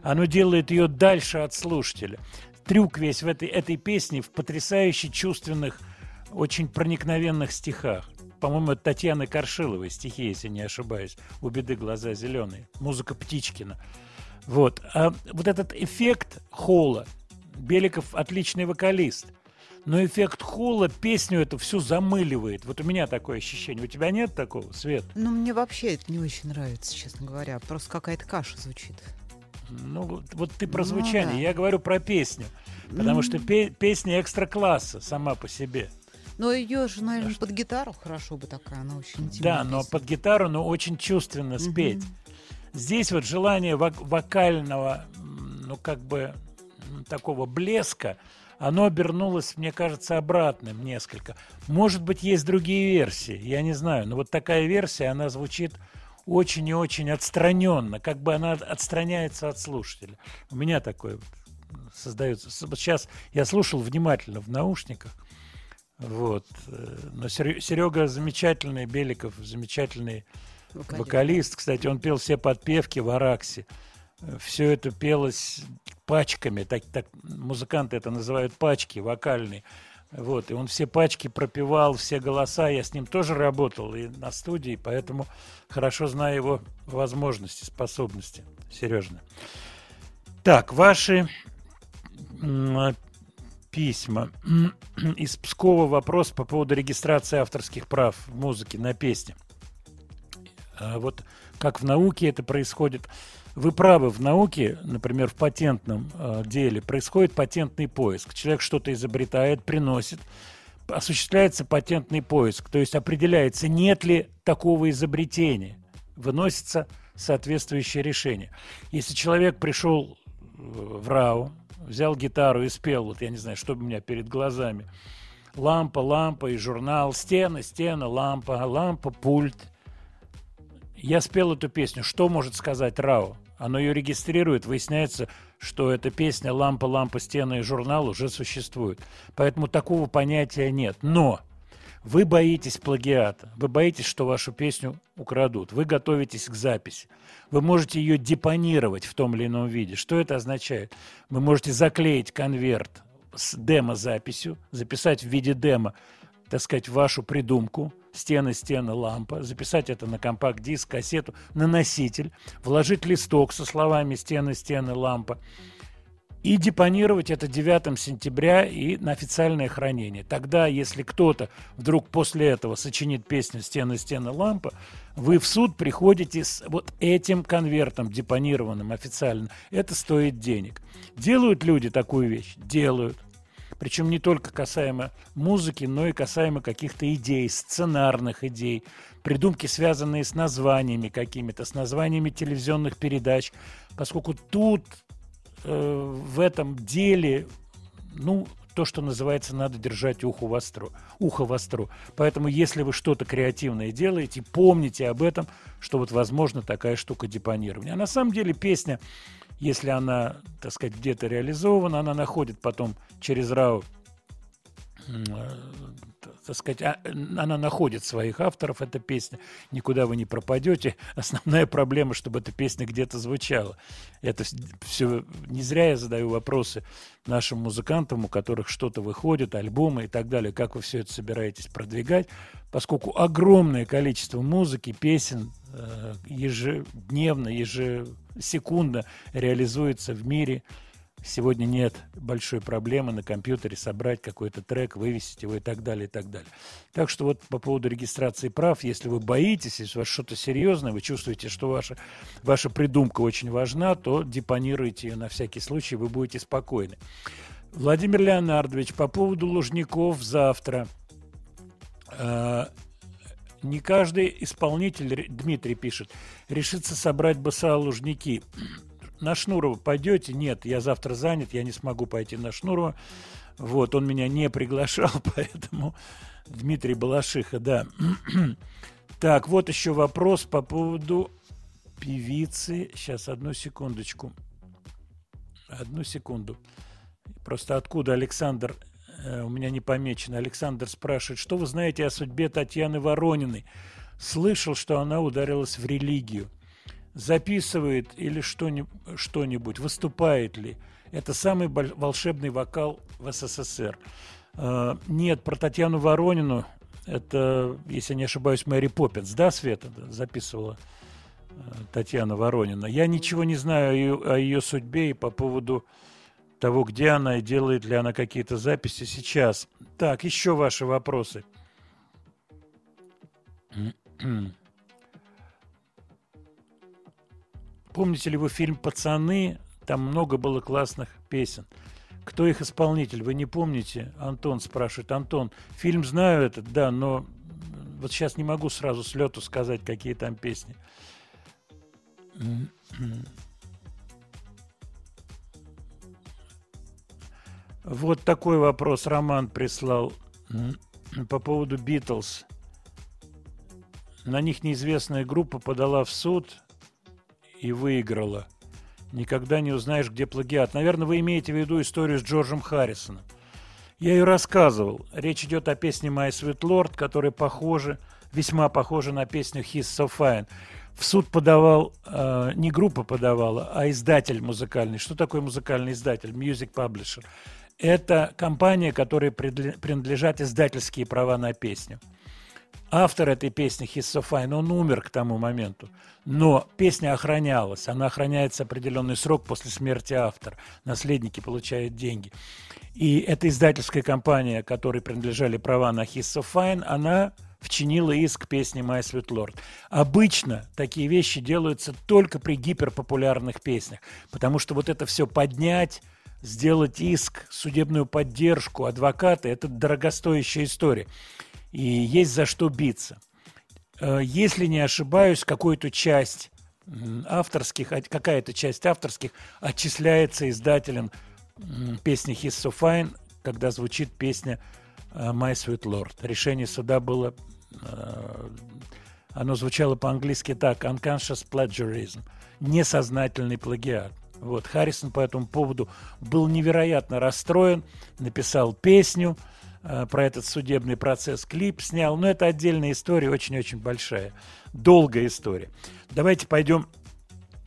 Оно делает ее дальше от слушателя. Трюк весь в этой, этой песне в потрясающе чувственных, очень проникновенных стихах. По-моему, это Татьяны Коршиловой стихи, если не ошибаюсь. «У беды глаза зеленые». Музыка Птичкина. Вот. А вот этот эффект холла. Беликов отличный вокалист. Но эффект холла песню эту всю замыливает. Вот у меня такое ощущение. У тебя нет такого, Свет? Ну, мне вообще это не очень нравится, честно говоря. Просто какая-то каша звучит. Ну, вот, вот ты про Ну, звучание, да. я говорю про песню. Потому что пе- песня экстра-класса сама по себе. Но ее же, наверное, под гитару хорошо бы такая, она очень интимная Да, но песня. под гитару, но очень чувственно спеть. Здесь вот желание вок- вокального, ну как бы такого блеска, оно обернулось, мне кажется, обратным несколько. Может быть, есть другие версии, я не знаю. Но вот такая версия, она звучит очень и очень отстраненно, как бы она отстраняется от слушателя. У меня такое создается. Сейчас я слушал внимательно в наушниках. Вот. э, Но Серега замечательный, Беликов замечательный Вокалист. вокалист. Кстати, он пел все подпевки в Араксе. Все это пелось пачками. Так, так музыканты это называют пачки вокальные. Вот, и он все пачки пропевал, все голоса. Я с ним тоже работал и на студии, поэтому хорошо знаю его возможности, способности. Сережно. Так, ваши м, письма. Из Пскова вопрос по поводу регистрации авторских прав в музыке на песне. А Вот как в науке это происходит. Вы правы, в науке, например, в патентном э, деле происходит патентный поиск. Человек что-то изобретает, приносит, осуществляется патентный поиск, то есть определяется, нет ли такого изобретения, выносится соответствующее решение. Если человек пришел э, в РАУ, взял гитару и спел, вот я не знаю, что у меня перед глазами, лампа, лампа и журнал, стена, стена, лампа, лампа, пульт, я спел эту песню. Что может сказать РАО? Оно ее регистрирует, выясняется, что эта песня «Лампа, лампа, стена» и журнал уже существует. Поэтому такого понятия нет. Но вы боитесь плагиата, вы боитесь, что вашу песню украдут, вы готовитесь к записи. Вы можете ее депонировать в том или ином виде. Что это означает? Вы можете заклеить конверт с демо-записью, записать в виде демо, так сказать, вашу придумку, стены, стены, лампа, записать это на компакт-диск, кассету, на носитель, вложить листок со словами стены, стены, лампа и депонировать это 9 сентября и на официальное хранение. Тогда, если кто-то вдруг после этого сочинит песню «Стены, стены, лампа», вы в суд приходите с вот этим конвертом, депонированным официально. Это стоит денег. Делают люди такую вещь? Делают. Причем не только касаемо музыки, но и касаемо каких-то идей, сценарных идей, придумки, связанные с названиями какими-то, с названиями телевизионных передач, поскольку тут э, в этом деле, ну, то, что называется, надо держать ухо востро, ухо востро. Поэтому, если вы что-то креативное делаете, помните об этом, что вот возможно такая штука депонирования. А на самом деле песня, если она, так сказать, где-то реализована, она находит потом через э, так сказать, а, она находит своих авторов, эта песня, никуда вы не пропадете. Основная проблема, чтобы эта песня где-то звучала. Это все не зря я задаю вопросы нашим музыкантам, у которых что-то выходит, альбомы и так далее, как вы все это собираетесь продвигать, поскольку огромное количество музыки, песен э, ежедневно, ежесекундно реализуется в мире, Сегодня нет большой проблемы на компьютере собрать какой-то трек, вывесить его и так далее, и так далее. Так что вот по поводу регистрации прав, если вы боитесь, если у вас что-то серьезное, вы чувствуете, что ваша, ваша придумка очень важна, то депонируйте ее на всякий случай, вы будете спокойны. Владимир Леонардович, по поводу Лужников завтра. Э, Не каждый исполнитель, Дмитрий пишет, решится собрать БСА Лужники. На Шнурова пойдете? Нет, я завтра занят, я не смогу пойти на Шнурова. Вот, он меня не приглашал, поэтому Дмитрий Балашиха, да. Так, вот еще вопрос по поводу певицы. Сейчас, одну секундочку. Одну секунду. Просто откуда Александр, э, у меня не помечено, Александр спрашивает, что вы знаете о судьбе Татьяны Ворониной? Слышал, что она ударилась в религию. Записывает или что-ни- что-нибудь, выступает ли? Это самый волшебный вокал в СССР. Э, Нет, про Татьяну Воронину, это, если не ошибаюсь, Мэри Поппинс, да, Света, записывала э, Татьяна Воронина. Я ничего не знаю о ее, о ее судьбе и по поводу того, где она и делает ли она какие-то записи сейчас. Так, еще ваши вопросы. Помните ли вы фильм «Пацаны»? Там много было классных песен. Кто их исполнитель, вы не помните? Антон спрашивает. Антон, фильм знаю этот, да, но вот сейчас не могу сразу с лету сказать, какие там песни. Вот такой вопрос Роман прислал по поводу Битлз. На них неизвестная группа подала в суд и выиграла. Никогда не узнаешь, где плагиат. Наверное, вы имеете в виду историю с Джорджем Харрисоном. Я ее рассказывал. Речь идет о песне My Sweet Lord, которая похожа, весьма похожа на песню He's So Fine. В суд подавал, э, не группа подавала, а издатель музыкальный. Что такое музыкальный издатель? Music Publisher. Это компания, которой принадлежат издательские права на песню. Автор этой песни He's So Fine, он умер к тому моменту. Но песня охранялась. Она охраняется определенный срок после смерти автора. Наследники получают деньги. И эта издательская компания, которой принадлежали права на He's So Fine, она вчинила иск песни My Sweet Lord. Обычно такие вещи делаются только при гиперпопулярных песнях, потому что вот это все поднять, сделать иск, судебную поддержку, адвокаты – это дорогостоящая история. И есть за что биться. Э, Если не ошибаюсь, какую-то часть авторских, а- какая-то часть авторских отчисляется издателем песни He's So Fine, когда звучит песня э, My Sweet Lord. Решение суда было, э, оно звучало по-английски так, unconscious plagiarism, несознательный плагиат. Вот, Харрисон по этому поводу был невероятно расстроен, написал песню про этот судебный процесс, клип снял, но это отдельная история, очень-очень большая, долгая история. Давайте пойдем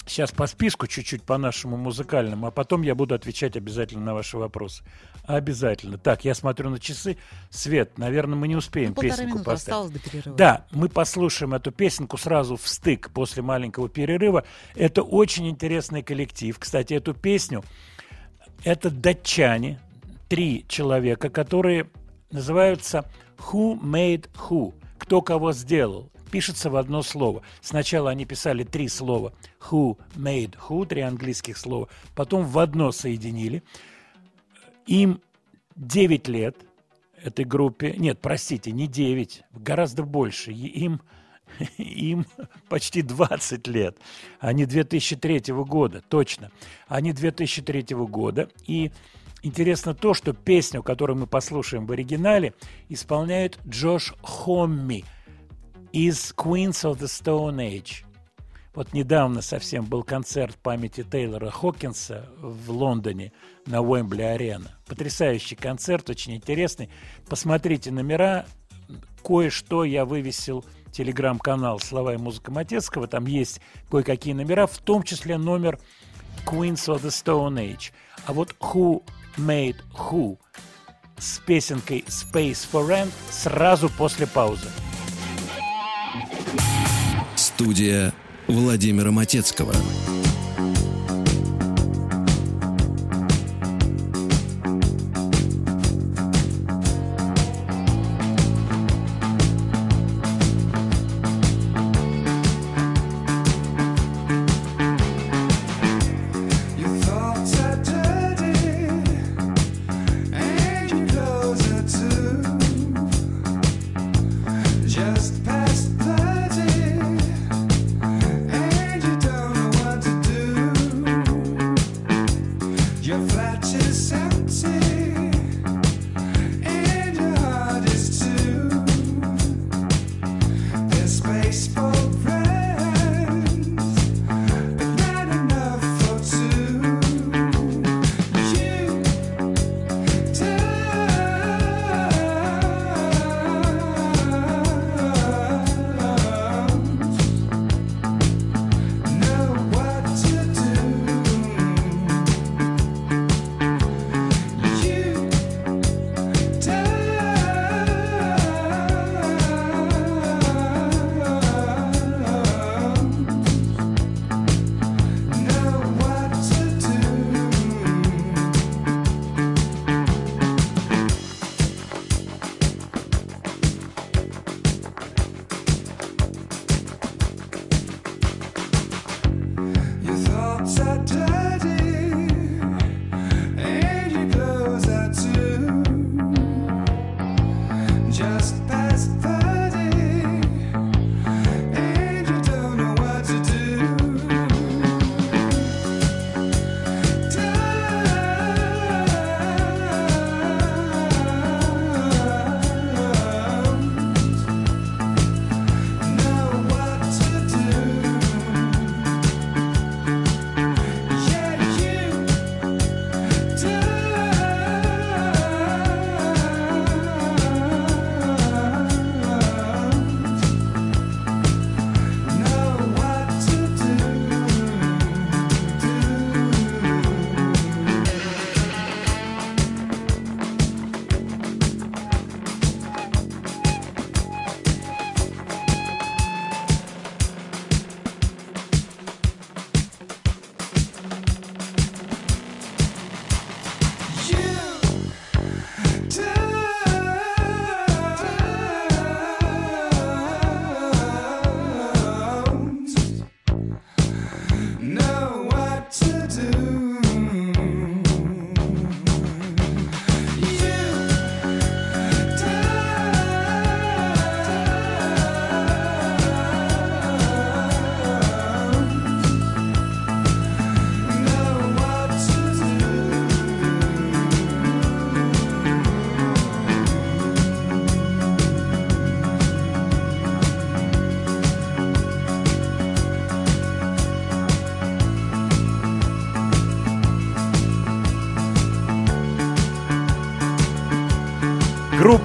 сейчас по списку, чуть-чуть по нашему музыкальному, а потом я буду отвечать обязательно на ваши вопросы. Обязательно. Так, я смотрю на часы. Свет, наверное, мы не успеем Ну, песенку поставить. до перерыва. Да, мы послушаем эту песенку сразу в стык после маленького перерыва. Это очень интересный коллектив. Кстати, эту песню это датчане, три человека, которые называются Who Made Who? Кто кого сделал? Пишется в одно слово. Сначала они писали три слова. Who made who, три английских слова. Потом в одно соединили. Им 9 лет, этой группе. Нет, простите, не 9, гораздо больше. Им, им почти 20 лет. Они 2003 года, точно. Они 2003 года. И интересно то, что песню, которую мы послушаем в оригинале, исполняет Джош Хомми из Queens of the Stone Age. Вот недавно совсем был концерт памяти Тейлора Хокинса в Лондоне на Уэмбли-арена. Потрясающий концерт, очень интересный. Посмотрите номера. Кое-что я вывесил телеграм-канал «Слова и музыка Матецкого». Там есть кое-какие номера, в том числе номер Queens of the Stone Age. А вот Who Made Who с песенкой Space for Rent сразу после паузы. Студия Владимира Матецкого.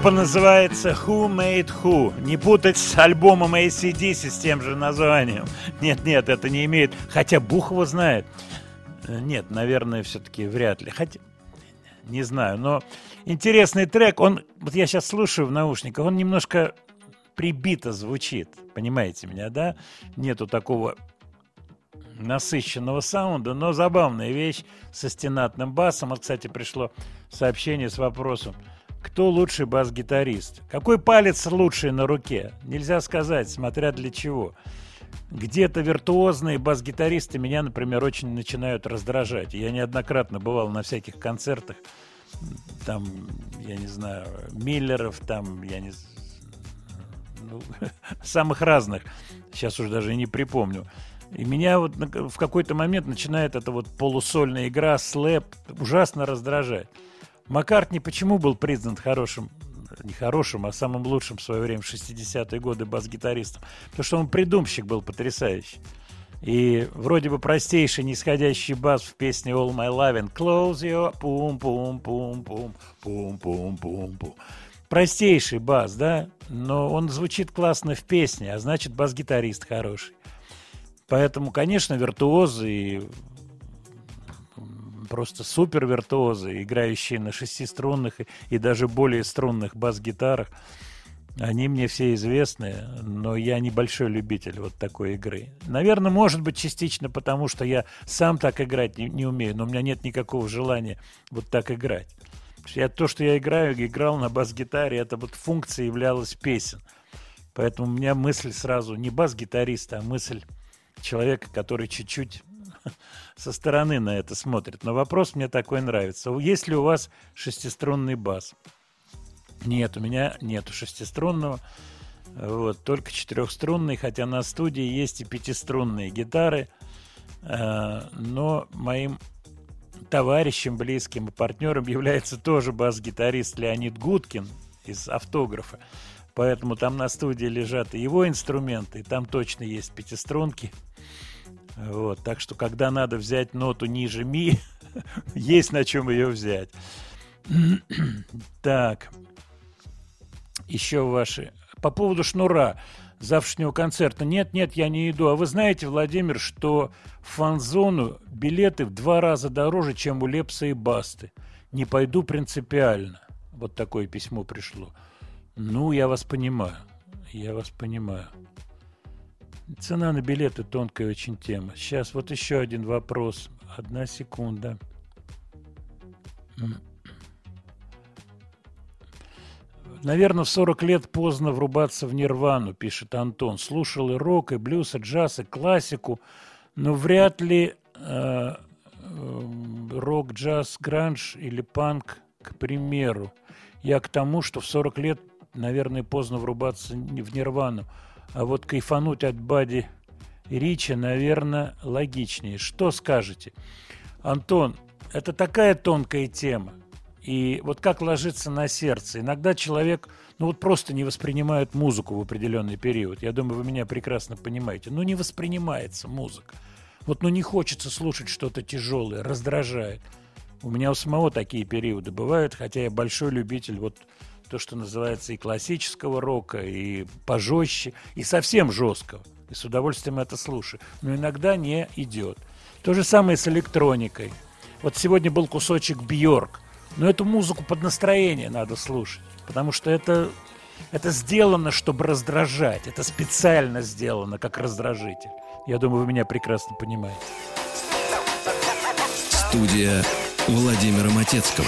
Группа называется Who Made Who. Не путать с альбомом ACDC с тем же названием. Нет-нет, это не имеет... Хотя Бух знает. Э, Нет, наверное, все-таки вряд ли. Хотя, не знаю, но интересный трек. Он, вот я сейчас слушаю в наушниках, он немножко прибито звучит. Понимаете меня, да? Нету такого насыщенного саунда, но забавная вещь со стенатным басом. Вот, кстати, пришло сообщение с вопросом, кто лучший бас-гитарист? Какой палец лучший на руке? Нельзя сказать, смотря для чего. Где-то виртуозные бас-гитаристы меня, например, очень начинают раздражать. Я неоднократно бывал на всяких концертах, там, я не знаю, Миллеров, там, я не ну, самых разных, сейчас уже даже и не припомню. И меня вот в какой-то момент начинает эта вот полусольная игра, слэп, ужасно раздражать. Маккартни почему был признан хорошим, не хорошим, а самым лучшим в свое время в 60-е годы бас-гитаристом? Потому что он придумщик был потрясающий. И вроде бы простейший нисходящий бас в песне All My Loving", Close your пум-пум-пум-пум, пум-пум-пум-пум. Простейший бас, да? Но он звучит классно в песне, а значит бас-гитарист хороший. Поэтому, конечно, виртуозы и просто супер виртуозы, играющие на шестиструнных и, даже более струнных бас-гитарах. Они мне все известны, но я небольшой любитель вот такой игры. Наверное, может быть, частично потому, что я сам так играть не, не умею, но у меня нет никакого желания вот так играть. Я, то, что я играю, играл на бас-гитаре, это вот функция являлась песен. Поэтому у меня мысль сразу не бас-гитариста, а мысль человека, который чуть-чуть со стороны на это смотрит. Но вопрос мне такой нравится. Есть ли у вас шестиструнный бас? Нет, у меня нету шестиструнного. Вот, только четырехструнный, хотя на студии есть и пятиструнные гитары. Э, Но моим товарищем, близким и партнером является тоже бас-гитарист Леонид Гудкин из автографа. Поэтому там на студии лежат и его инструменты, и там точно есть пятиструнки. Вот, так что, когда надо взять ноту ниже ми, есть на чем ее взять. так, еще ваши. По поводу шнура завтрашнего концерта. Нет, нет, я не иду. А вы знаете, Владимир, что в фан-зону билеты в два раза дороже, чем у Лепса и Басты. Не пойду принципиально. Вот такое письмо пришло. Ну, я вас понимаю. Я вас понимаю. Цена на билеты тонкая очень тема. Сейчас вот еще один вопрос. Одна секунда. Наверное, в 40 лет поздно врубаться в нирвану, пишет Антон. Слушал и рок, и блюз, и джаз, и классику, но вряд ли э, э, рок, джаз, гранж или панк, к примеру. Я к тому, что в 40 лет, наверное, поздно врубаться в нирвану. А вот кайфануть от Бади Ричи, наверное, логичнее. Что скажете? Антон, это такая тонкая тема. И вот как ложится на сердце. Иногда человек, ну вот просто не воспринимает музыку в определенный период. Я думаю, вы меня прекрасно понимаете. Ну не воспринимается музыка. Вот ну не хочется слушать что-то тяжелое, раздражает. У меня у самого такие периоды бывают, хотя я большой любитель вот то, что называется и классического рока, и пожестче, и совсем жесткого. И с удовольствием это слушаю. Но иногда не идет. То же самое с электроникой. Вот сегодня был кусочек Бьорк. Но эту музыку под настроение надо слушать. Потому что это, это сделано, чтобы раздражать. Это специально сделано, как раздражитель. Я думаю, вы меня прекрасно понимаете. Студия Владимира Матецкого.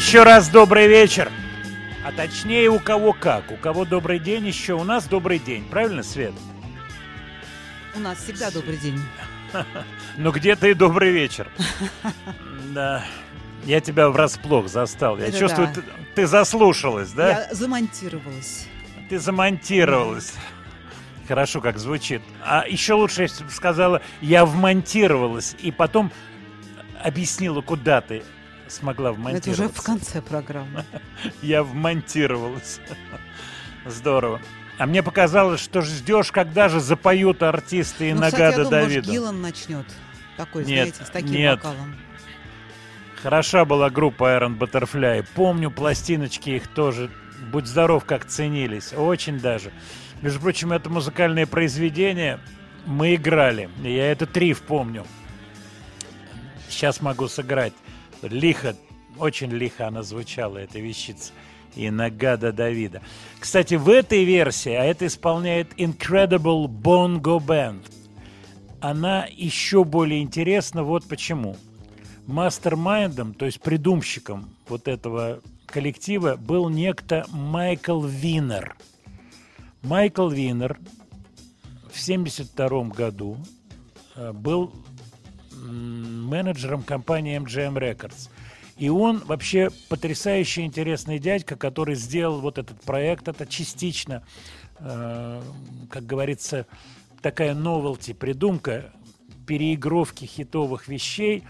Еще раз добрый вечер. А точнее, у кого как. У кого добрый день еще, у нас добрый день. Правильно, Свет? У нас всегда добрый день. Ну где-то и добрый вечер. Да. Я тебя врасплох застал. Я Это чувствую, да. ты, ты заслушалась, да? Я замонтировалась. Ты замонтировалась. Хорошо, как звучит. А еще лучше, если бы сказала, я вмонтировалась. И потом объяснила, куда ты смогла Это вмонтироваться. уже в конце программы. Я вмонтировалась. Здорово. А мне показалось, что ждешь, когда же запоют артисты и Ну, кстати, Нагада я думаю, может, Давида. Гиллан начнет. Такой, Нет, знаете, с таким нет. вокалом. Хороша была группа Iron Butterfly. Помню, пластиночки их тоже, будь здоров, как ценились. Очень даже. Между прочим, это музыкальное произведение мы играли. Я этот риф помню. Сейчас могу сыграть. Лихо, очень лихо она звучала, эта вещица. И Нагада Давида. Кстати, в этой версии, а это исполняет Incredible Bongo Band, она еще более интересна вот почему. Мастер-майндом, то есть придумщиком вот этого коллектива был некто Майкл Винер. Майкл Винер в 1972 году э, был менеджером компании MGM Records. И он вообще потрясающе интересный дядька, который сделал вот этот проект. Это частично, э, как говорится, такая новелти, придумка переигровки хитовых вещей.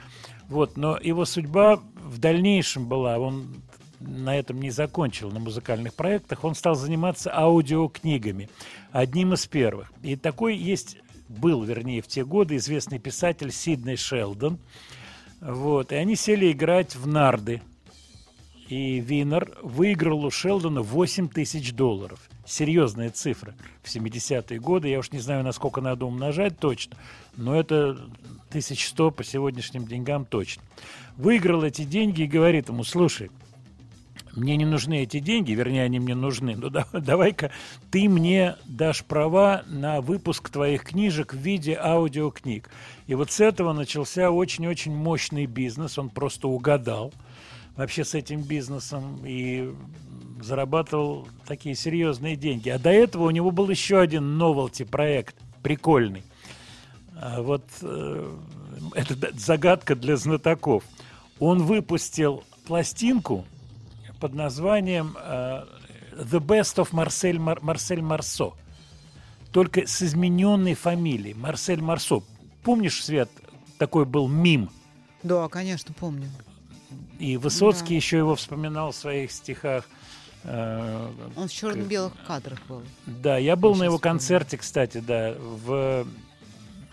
Вот, но его судьба в дальнейшем была, он на этом не закончил, на музыкальных проектах, он стал заниматься аудиокнигами, одним из первых. И такой есть, был, вернее, в те годы известный писатель Сидней Шелдон. Вот, и они сели играть в нарды. И Винер выиграл у Шелдона 8 тысяч долларов. Серьезная цифра. В 70-е годы, я уж не знаю, насколько надо умножать точно, но это 1100 по сегодняшним деньгам точно. Выиграл эти деньги и говорит ему, слушай, мне не нужны эти деньги, вернее, они мне нужны, но да- давай-ка ты мне дашь права на выпуск твоих книжек в виде аудиокниг. И вот с этого начался очень-очень мощный бизнес, он просто угадал вообще с этим бизнесом и зарабатывал такие серьезные деньги. А до этого у него был еще один новелти проект, прикольный. А вот э, это загадка для знатоков. Он выпустил пластинку под названием э, The Best of Марсель, Мар- Марсель Марсо. Только с измененной фамилией. Марсель Марсо. Помнишь, Свет, такой был мим? Да, конечно, помню. И Высоцкий Да. еще его вспоминал в своих стихах. Э, Он в черно-белых кадрах был. Да, я был Я на его щас вспомнила. концерте, кстати, да, в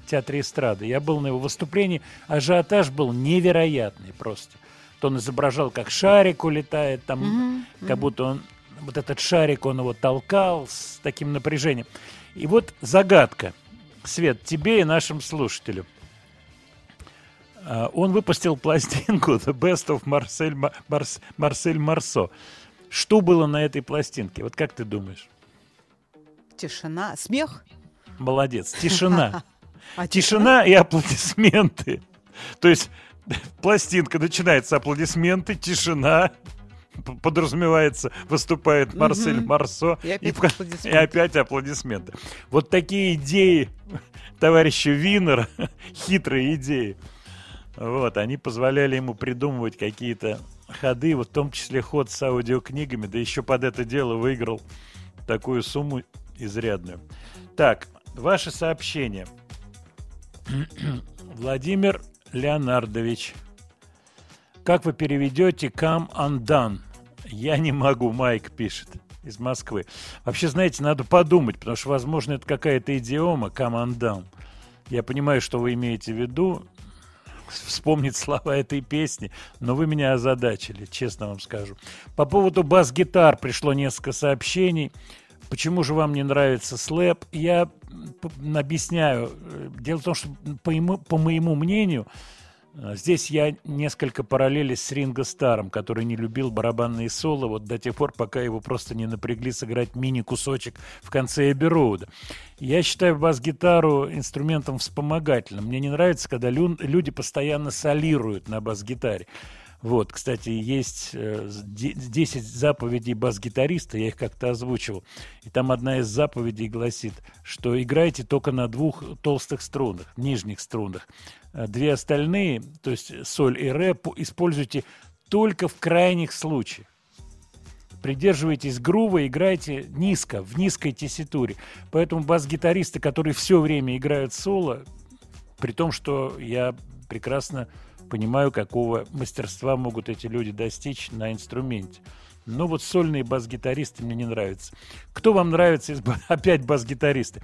театре эстрады. Я был на его выступлении. Ажиотаж был невероятный просто. То он изображал, как шарик улетает, там, Мгм, как мгм. будто он, вот этот шарик, он его толкал с таким напряжением. И вот загадка, Свет, тебе и нашим слушателям. А, Он выпустил пластинку The Best of Марсель, Ма- Марс- Марсель Марсо. Что было на этой пластинке? Вот как ты думаешь? Тишина. Смех? Молодец. Тишина. А Тишина и аплодисменты. То есть пластинка начинается аплодисменты, тишина. Подразумевается, выступает Марсель Мгм. Марсо. И опять кон- аплодисменты. и опять аплодисменты. Вот такие идеи товарища Винера, хитрые идеи. Вот, они позволяли ему придумывать какие-то ходы, вот в том числе ход с аудиокнигами, да еще под это дело выиграл такую сумму изрядную. Так, ваши сообщения. Владимир Леонардович. Как вы переведете come undone? Я не могу, Майк пишет из Москвы. Вообще, знаете, надо подумать, потому что, возможно, это какая-то идиома come. Я понимаю, что вы имеете в виду, вспомнить слова этой песни, но вы меня озадачили, честно вам скажу. По поводу бас-гитар пришло несколько сообщений. Почему же вам не нравится слэп? Я объясняю. Дело в том, что по, ему- по моему мнению, э, здесь я несколько параллелей с Ринго Старом, который не любил барабанные соло вот до тех пор, пока его просто не напрягли сыграть мини-кусочек в конце Эбби. Я считаю бас-гитару инструментом вспомогательным. Мне не нравится, когда лю- люди постоянно солируют на бас-гитаре. Вот, кстати, есть э, с- де- 10 заповедей бас-гитариста, я их как-то озвучивал. И там одна из заповедей гласит, что играйте только на двух толстых струнах, нижних струнах. А Две остальные, то есть соль и ре, по- используйте только в крайних случаях. Придерживайтесь грува, играйте низко, в низкой тесситуре. Поэтому бас-гитаристы, которые все время играют соло, при том, что я прекрасно понимаю, какого мастерства могут эти люди достичь на инструменте. Но вот сольные бас-гитаристы мне не нравятся. Кто вам нравится из опять бас-гитаристы?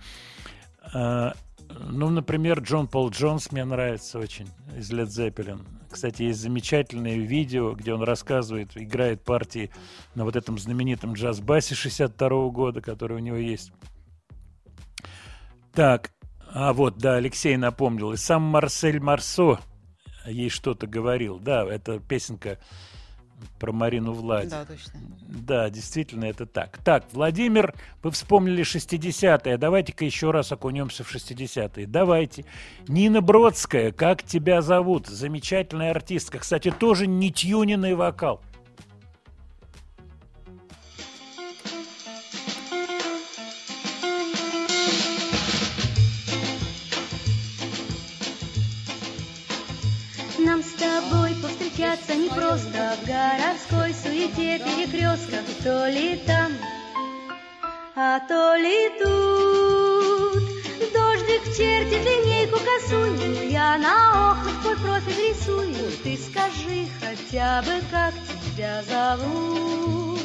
А, ну, например, Джон Пол Джонс мне нравится очень из Led Zeppelin. Кстати, есть замечательное видео, где он рассказывает, играет партии на вот этом знаменитом джаз-басе 62 года, который у него есть. Так, а вот, да, Алексей напомнил. И сам Марсель Марсо ей что-то говорил. Да, это песенка про Марину Влади. Да, точно. Да, действительно, это так. Так, Владимир, вы вспомнили 60-е. Давайте-ка еще раз окунемся в 60-е. Давайте. Нина Бродская, как тебя зовут? Замечательная артистка. Кстати, тоже не тюненный вокал. Просто В городской суете перекрестках То ли там, а то ли тут. Дождик чертит линейку косую Я на охоть твой профиль рисую Ты скажи хотя бы, как тебя зовут.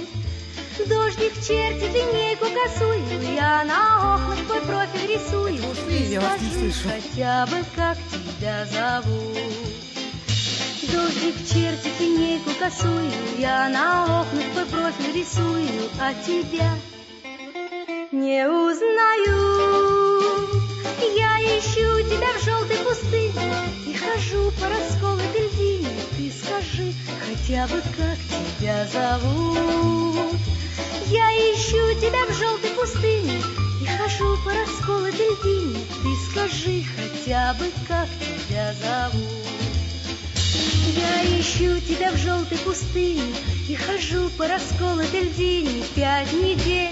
Дождик чертит линейку косую Я на охоть твой профиль рисую Ты скажи хотя бы, как тебя зовут Дождик чертит линейку косую, я на окнах твой профиль рисую, а тебя не узнаю. Я ищу тебя в желтой пустыне и хожу по расколотой льдине. Ты скажи хотя бы, как тебя зовут. Я ищу тебя в желтой пустыне и хожу по расколотой льдине. Ты скажи хотя бы, как тебя зовут. Я ищу тебя в желтой пустыне И хожу по расколотой льдине. Пять недель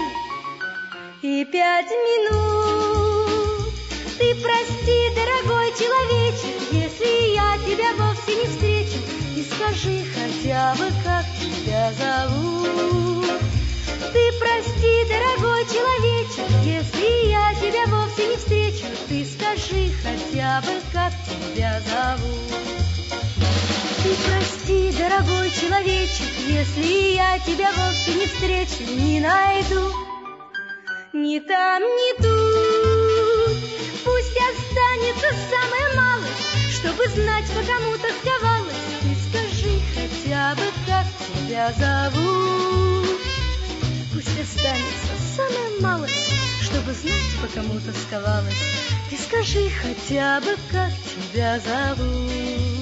и пять минут. Ты прости, дорогой человечек Если я тебя вовсе не встречу. И скажи хотя бы, как тебя зовут. Ты прости, дорогой человечек Если я тебя вовсе не встречу. Ты скажи хотя бы, как тебя зовут ты прости, дорогой человечек, если я тебя вовсе не встречу, не найду. Ни там, ни тут. Пусть останется самое малое, чтобы знать, по кому тосковалась. Ты скажи хотя бы, как тебя зовут. Пусть останется самое малое, чтобы знать, по кому тосковалась. Ты скажи хотя бы, как тебя зовут.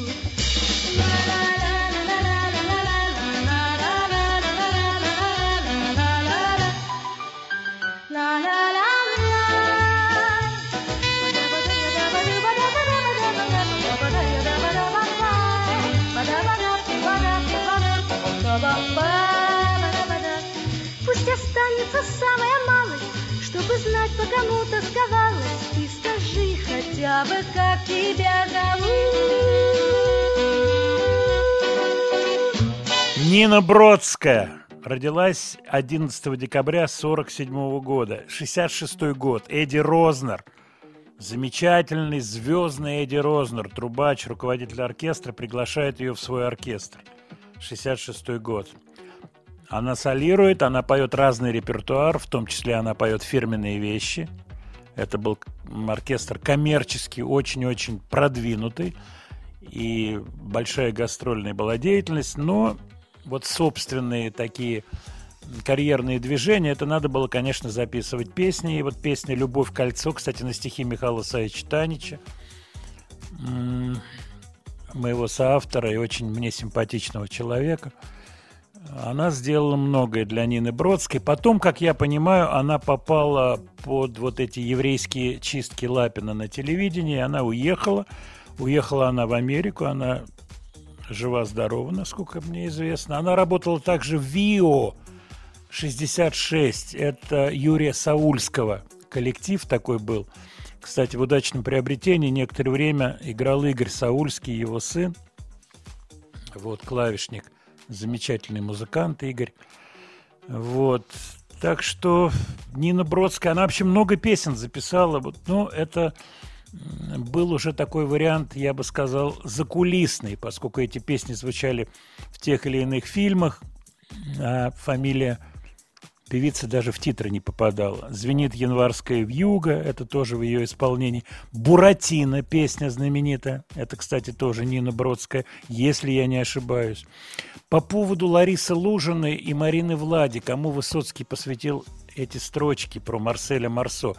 Пусть останется самая малость, чтобы знать, по кому тосковалась. И скажи хотя бы, как тебя зовут. Нина Бродская родилась 11 декабря 47 года, 66 год. Эдди Рознер, замечательный звездный Эдди Рознер, трубач, руководитель оркестра, приглашает ее в свой оркестр. 66 год. Она солирует, она поет разный репертуар, в том числе она поет фирменные вещи. Это был оркестр коммерчески очень-очень продвинутый и большая гастрольная была деятельность, но вот собственные такие карьерные движения, это надо было, конечно, записывать песни. И вот песня «Любовь кольцо», кстати, на стихи Михаила Саевича Танича, моего соавтора и очень мне симпатичного человека. Она сделала многое для Нины Бродской. Потом, как я понимаю, она попала под вот эти еврейские чистки Лапина на телевидении. Она уехала. Уехала она в Америку. Она жива-здорова, насколько мне известно. Она работала также в ВИО 66. Это Юрия Саульского. Коллектив такой был. Кстати, в удачном приобретении некоторое время играл Игорь Саульский, его сын. Вот, клавишник. Замечательный музыкант Игорь. Вот. Так что Нина Бродская, она вообще много песен записала. Вот, ну, это был уже такой вариант, я бы сказал, закулисный, поскольку эти песни звучали в тех или иных фильмах, а фамилия певицы даже в титры не попадала. «Звенит январская вьюга», это тоже в ее исполнении. «Буратино» песня знаменитая, это, кстати, тоже Нина Бродская, если я не ошибаюсь. По поводу Ларисы Лужиной и Марины Влади, кому Высоцкий посвятил эти строчки про Марселя Марсо.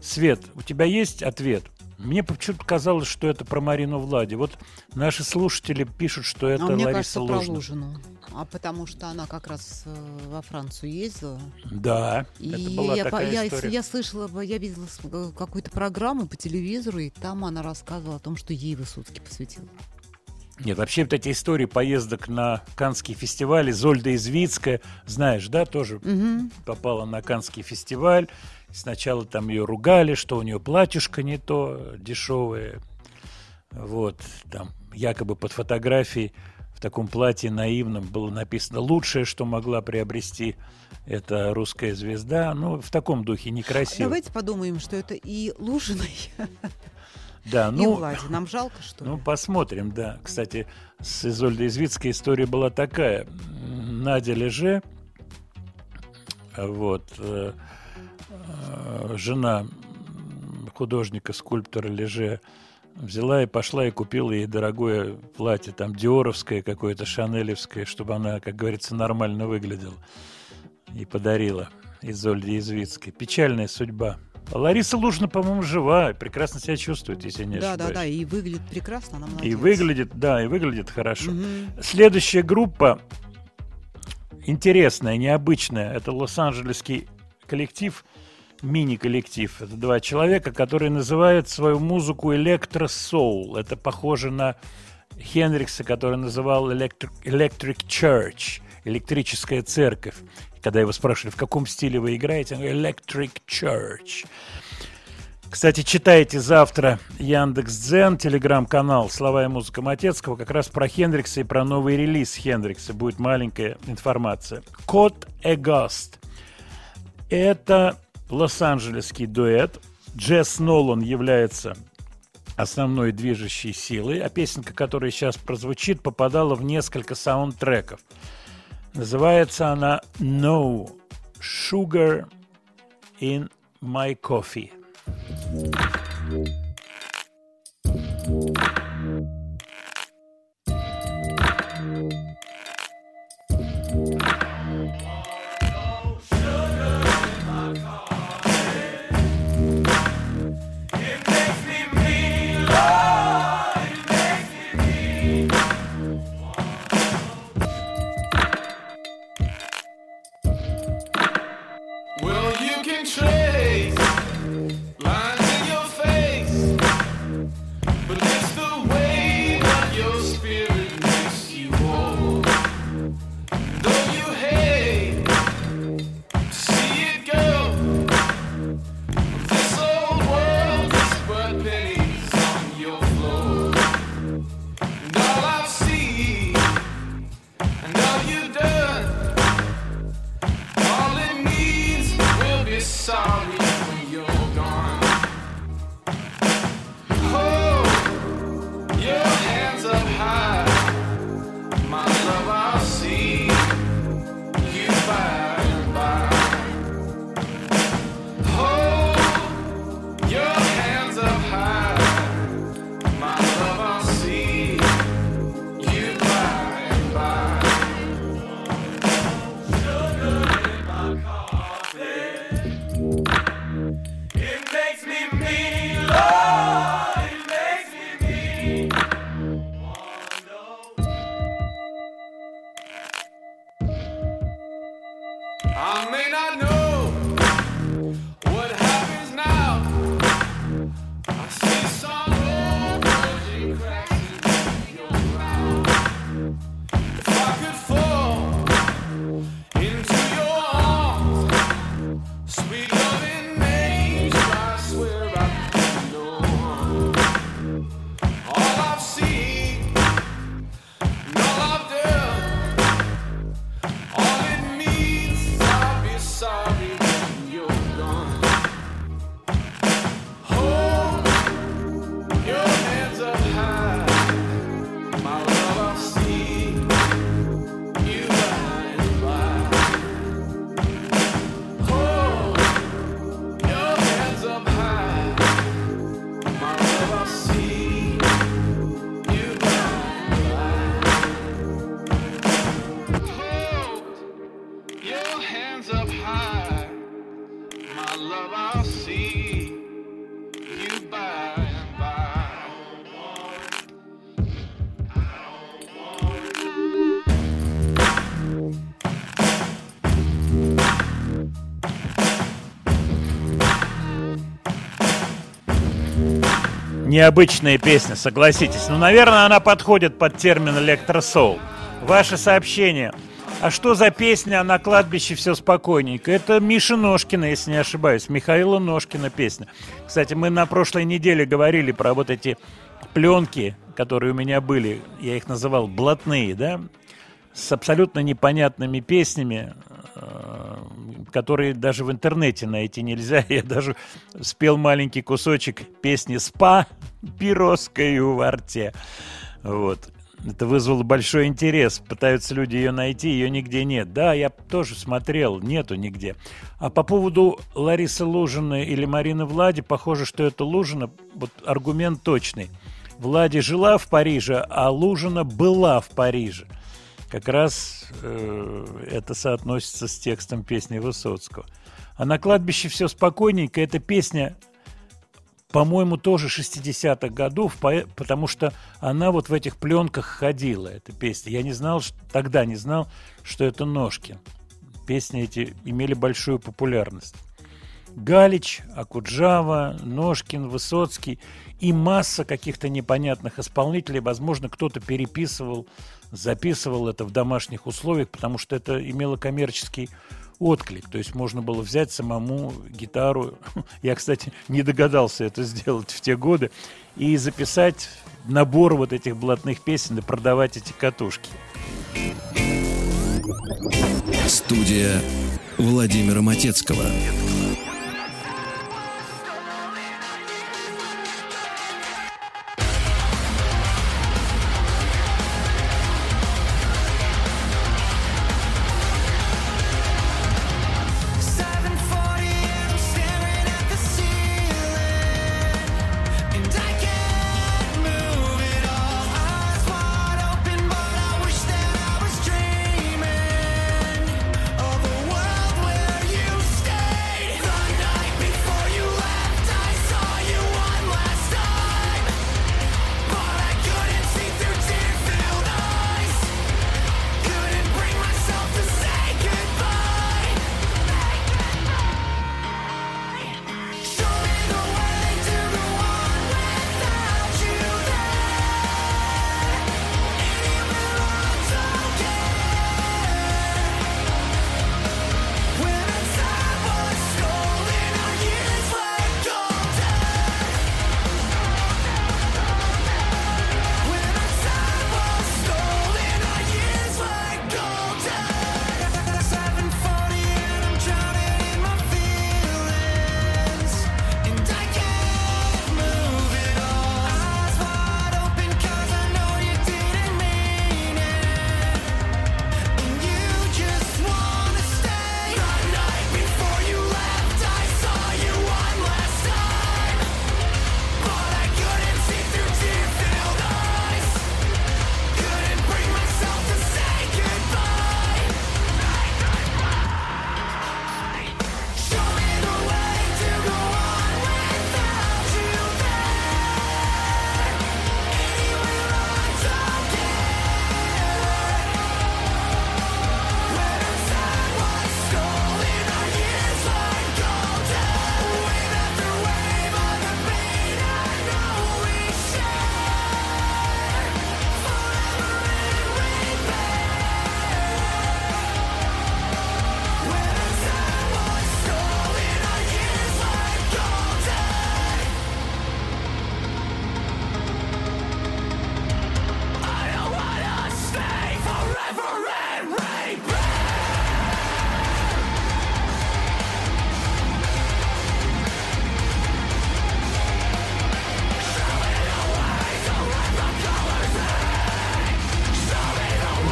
Свет, у тебя есть ответ? Мне почему-то казалось, что это про Марину Влади. Вот наши слушатели пишут, что это а мне Лариса кажется, про Лужина. Лужину. А потому что она как раз э, во Францию ездила. Да, И это была я, такая я, история. я слышала, я видела э, какую-то программу по телевизору, и там она рассказывала о том, что ей Высоцкий посвятил. Нет, вообще вот эти истории поездок на Каннский фестиваль, Зольда Извицкая, знаешь, да, тоже Мгм. попала на Каннский фестиваль. Сначала там ее ругали, что у нее платьюшко не то, дешевое. Вот, там якобы под фотографией в таком платье наивном было написано «Лучшее, что могла приобрести это русская звезда». Ну, в таком духе некрасиво. Давайте подумаем, что это и Лужиной, Да, и ну, Влади. Нам жалко, что ли? Ну, посмотрим, да. Кстати, с Изольдой Извицкой история была такая. Надя Леже, вот, э, жена м, художника, скульптора Леже, взяла и пошла и купила ей дорогое платье, там, диоровское какое-то, шанелевское, чтобы она, как говорится, нормально выглядела. И подарила Изольде Извицкой. Печальная судьба. Лариса Лужина, по-моему, жива, и прекрасно себя чувствует, если я не Да, ошибаюсь. да, да, и выглядит прекрасно, она И молодец. выглядит, да, и выглядит хорошо. Мгм. Следующая группа интересная, необычная. Это лос-анджелесский коллектив, мини-коллектив. Это два человека, которые называют свою музыку электросоул. Это похоже на Хендрикса, который называл Electric, Church, электрическая церковь. Когда его спрашивали, в каком стиле вы играете, он говорит, Electric Church. Кстати, читайте завтра Яндекс Дзен, телеграм-канал «Слова и музыка Матецкого» как раз про Хендрикса и про новый релиз Хендрикса. Будет маленькая информация. Кот Эгост. Это лос-анджелесский дуэт. Джесс Нолан является основной движущей силой, а песенка, которая сейчас прозвучит, попадала в несколько саундтреков. Называется она «No Sugar in My Coffee». Well, Необычная песня, согласитесь. Ну, наверное, она подходит под термин электросоул. Ваше сообщение. А что за песня «На кладбище все спокойненько»? Это Миша Ножкина, если не ошибаюсь. Михаила Ножкина песня. Кстати, мы на прошлой неделе говорили про вот эти пленки, которые у меня были. Я их называл блатные, да? С абсолютно непонятными песнями, которые даже в интернете найти нельзя. Я даже спел маленький кусочек песни «Спа пироскою во рте». Вот. Это вызвало большой интерес. Пытаются люди ее найти, ее нигде нет. Да, я тоже смотрел, нету нигде. А по поводу Ларисы Лужины или Марины Влади, похоже, что это Лужина, вот аргумент точный. Влади жила в Париже, а Лужина была в Париже. Как раз э, это соотносится с текстом песни Высоцкого. А на кладбище все спокойненько. Эта песня по-моему, тоже 60-х годов, по- потому что она вот в этих пленках ходила, эта песня. Я не знал, тогда не знал, что это Ножкин. Песни эти имели большую популярность. Галич, Акуджава, Ножкин, Высоцкий и масса каких-то непонятных исполнителей. Возможно, кто-то переписывал, записывал это в домашних условиях, потому что это имело коммерческий отклик. То есть можно было взять самому гитару. Я, кстати, не догадался это сделать в те годы. И записать набор вот этих блатных песен и продавать эти катушки. Студия Владимира Матецкого.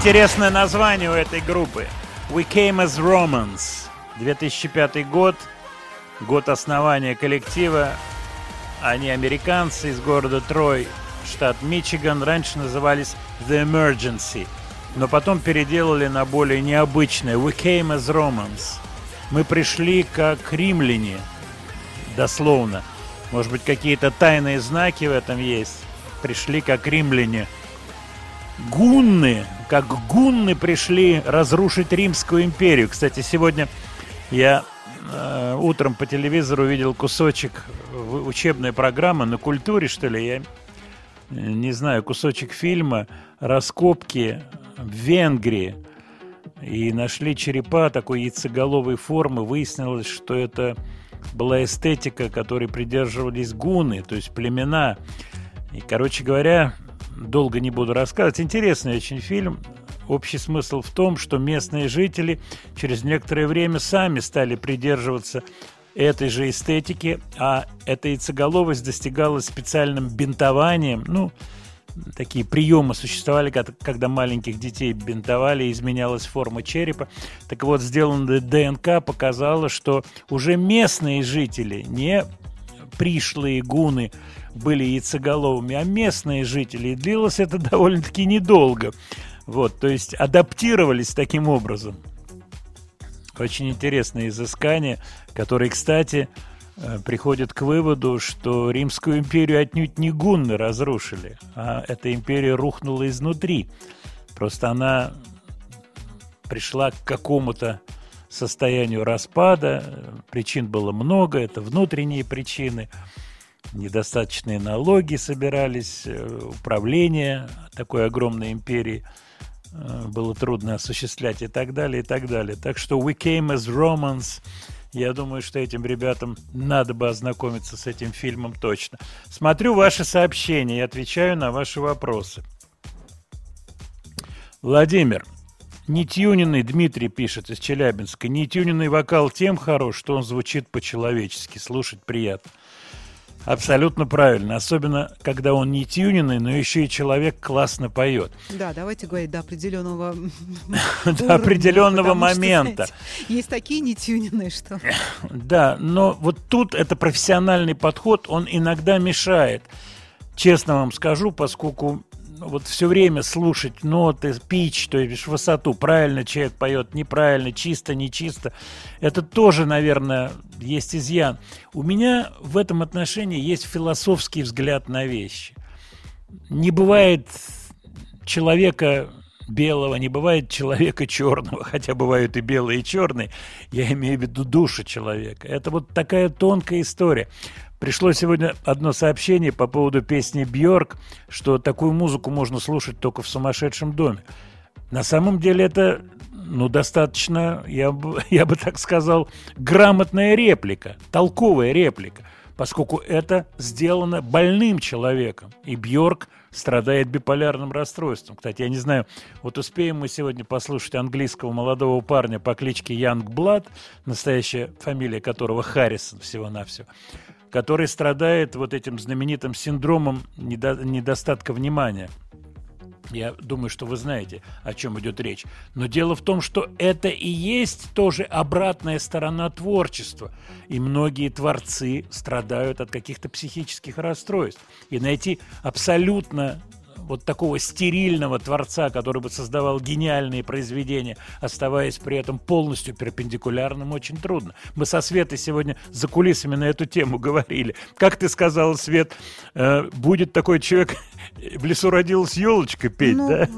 Интересное название у этой группы. We Came as Romans. 2005 год. Год основания коллектива. Они американцы из города Трой, штат Мичиган. Раньше назывались The Emergency. Но потом переделали на более необычное. We Came as Romans. Мы пришли как римляне. Дословно. Может быть, какие-то тайные знаки в этом есть. Пришли как римляне. Гунны, как гунны пришли разрушить Римскую империю. Кстати, сегодня Я э, утром по телевизору увидел кусочек в- учебной программы на культуре, что ли, я э, не знаю, кусочек фильма «Раскопки в Венгрии». И нашли черепа такой яйцеголовой формы. Выяснилось, что это была эстетика, которой придерживались гуны, то есть племена. И, короче говоря, долго не буду рассказывать. Интересный очень фильм. Общий смысл в том, что местные жители через некоторое время сами стали придерживаться этой же эстетики, а эта яйцеголовость достигалась специальным бинтованием. Ну, такие приемы существовали, когда маленьких детей бинтовали, изменялась форма черепа. Так вот, сделанная ДНК показала, что уже местные жители, не пришлые гуны, были яйцеголовыми, а местные жители. И длилось это довольно-таки недолго. Вот, то есть адаптировались таким образом. Очень интересное изыскание, которое, кстати, э, приходит к выводу, что Римскую империю отнюдь не гунны разрушили, а эта империя рухнула изнутри. Просто она пришла к какому-то состоянию распада. Причин было много, это внутренние причины. Недостаточные налоги собирались, э, управление такой огромной империи э, было трудно осуществлять и так далее, и так далее. Так что We Came as Romans, я думаю, что этим ребятам надо бы ознакомиться с этим фильмом точно. Смотрю ваши сообщения и отвечаю на ваши вопросы. Владимир, нетюненный Дмитрий пишет из Челябинска. Нетюненный вокал тем хорош, что он звучит по-человечески. Слушать приятно. Абсолютно правильно. Особенно, когда он не тюненный, но еще и человек классно поет. Да, давайте говорить до определенного До определенного момента. есть такие нетюненные, что... Да, но вот тут это профессиональный подход, он иногда мешает. Честно вам скажу, поскольку вот все время слушать ноты, пич, то есть высоту, правильно человек поет, неправильно, чисто, нечисто, это тоже, наверное, есть изъян. У меня в этом отношении есть философский взгляд на вещи. Не бывает человека белого, не бывает человека черного, хотя бывают и белые, и черные. Я имею в виду душу человека. Это вот такая тонкая история. Пришло сегодня одно сообщение по поводу песни Бьорк, что такую музыку можно слушать только в сумасшедшем доме. На самом деле это, ну, достаточно, я бы, я бы так сказал, грамотная реплика, толковая реплика, поскольку это сделано больным человеком. И Бьорк страдает биполярным расстройством. Кстати, я не знаю, вот успеем мы сегодня послушать английского молодого парня по кличке Янг Блад, настоящая фамилия которого Харрисон всего-навсего, который страдает вот этим знаменитым синдромом недо- недостатка внимания. Я думаю, что вы знаете, о чем идет речь. Но дело в том, что это и есть тоже обратная сторона творчества. И многие творцы страдают от каких-то психических расстройств. И найти абсолютно вот такого стерильного творца, который бы создавал гениальные произведения, оставаясь при этом полностью перпендикулярным, очень трудно. Мы со Светой сегодня за кулисами на эту тему говорили. Как ты сказала, Свет, э, будет такой человек, в лесу родилась елочка петь, ну, да?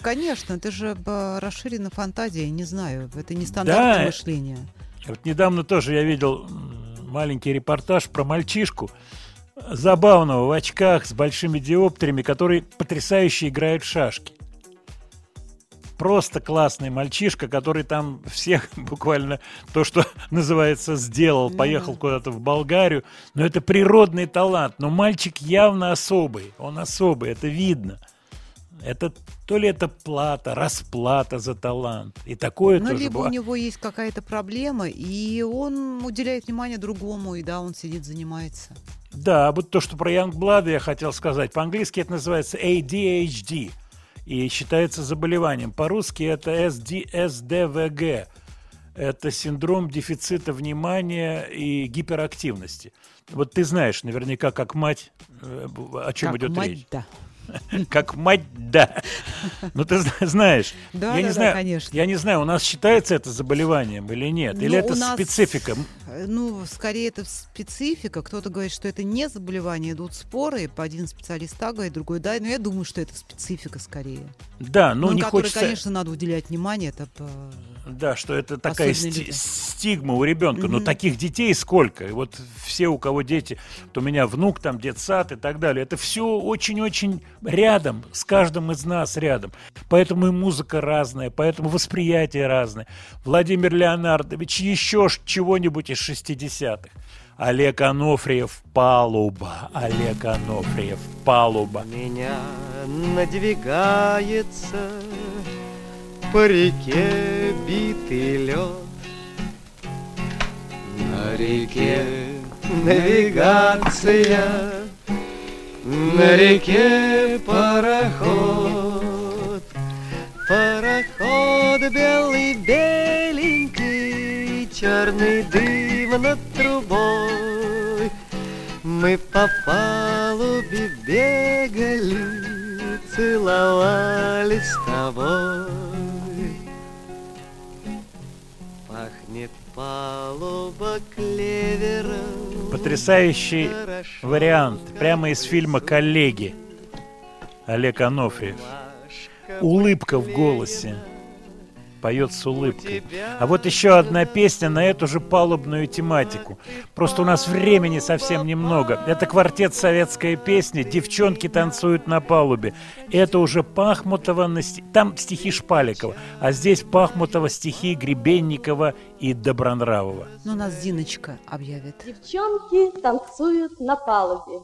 конечно, это же э, расширена фантазия, не знаю, это не стандартное Да. мышление. Вот недавно тоже я видел маленький репортаж про мальчишку, забавного в очках с большими диоптриями, который потрясающе играет в шашки. Просто классный мальчишка, который там всех буквально то, что называется, сделал, поехал куда-то в Болгарию. Но это природный талант. Но мальчик явно особый. Он особый, это видно. Это то ли это плата, расплата за талант. И такое Ну, тоже либо у бывает. него есть какая-то проблема, и он уделяет внимание другому, и да, он сидит, занимается. Да, вот то, что про Янгблада я хотел сказать. По-английски это называется ADHD и считается заболеванием. По-русски это SD, SDVG. Это синдром дефицита внимания и гиперактивности. Вот ты знаешь наверняка, как мать, э, о чем Как идет мать, речь. да. Как мать, да. Ну, ты зна- знаешь. Да, я не да, да, знаю, конечно. Я не знаю, у нас считается это заболеванием или нет? Или Ну, это нас, специфика? э, Ну, скорее это специфика. Кто-то говорит, что это не заболевание, идут споры. По один специалист так говорит, другой да. Но я думаю, что это специфика скорее. Да, ну, на не которой, хочется... конечно, надо уделять внимание. Это по- Да, что это такая люди. стигма у ребенка. Но Мгм. таких детей сколько? И вот все, у кого дети, вот у меня внук, там детсад и так далее. Это все очень-очень рядом, с каждым из нас рядом. Поэтому и музыка разная, поэтому восприятие разное. Владимир Леонардович еще чего-нибудь из 60-х. Олег Анофриев «Палуба». Олег Анофриев «Палуба». меня надвигается по реке битый лед. На реке навигация, на реке пароход. Пароход белый, беленький, черный дым над трубой. Мы по палубе бегали, целовались с тобой. Потрясающий вариант. Прямо из фильма «Коллеги». Олег Анофриев. Улыбка в голосе. Поет с улыбкой. А вот еще одна песня на эту же палубную тематику. Просто у нас времени совсем немного. Это квартет «Советская песня». Девчонки танцуют на палубе. Это уже Пахмутова, на сти- там стихи Шпаликова. А здесь Пахмутова стихи Гребенникова и Добронравова. Ну, нас Диночка объявит. Девчонки танцуют на палубе.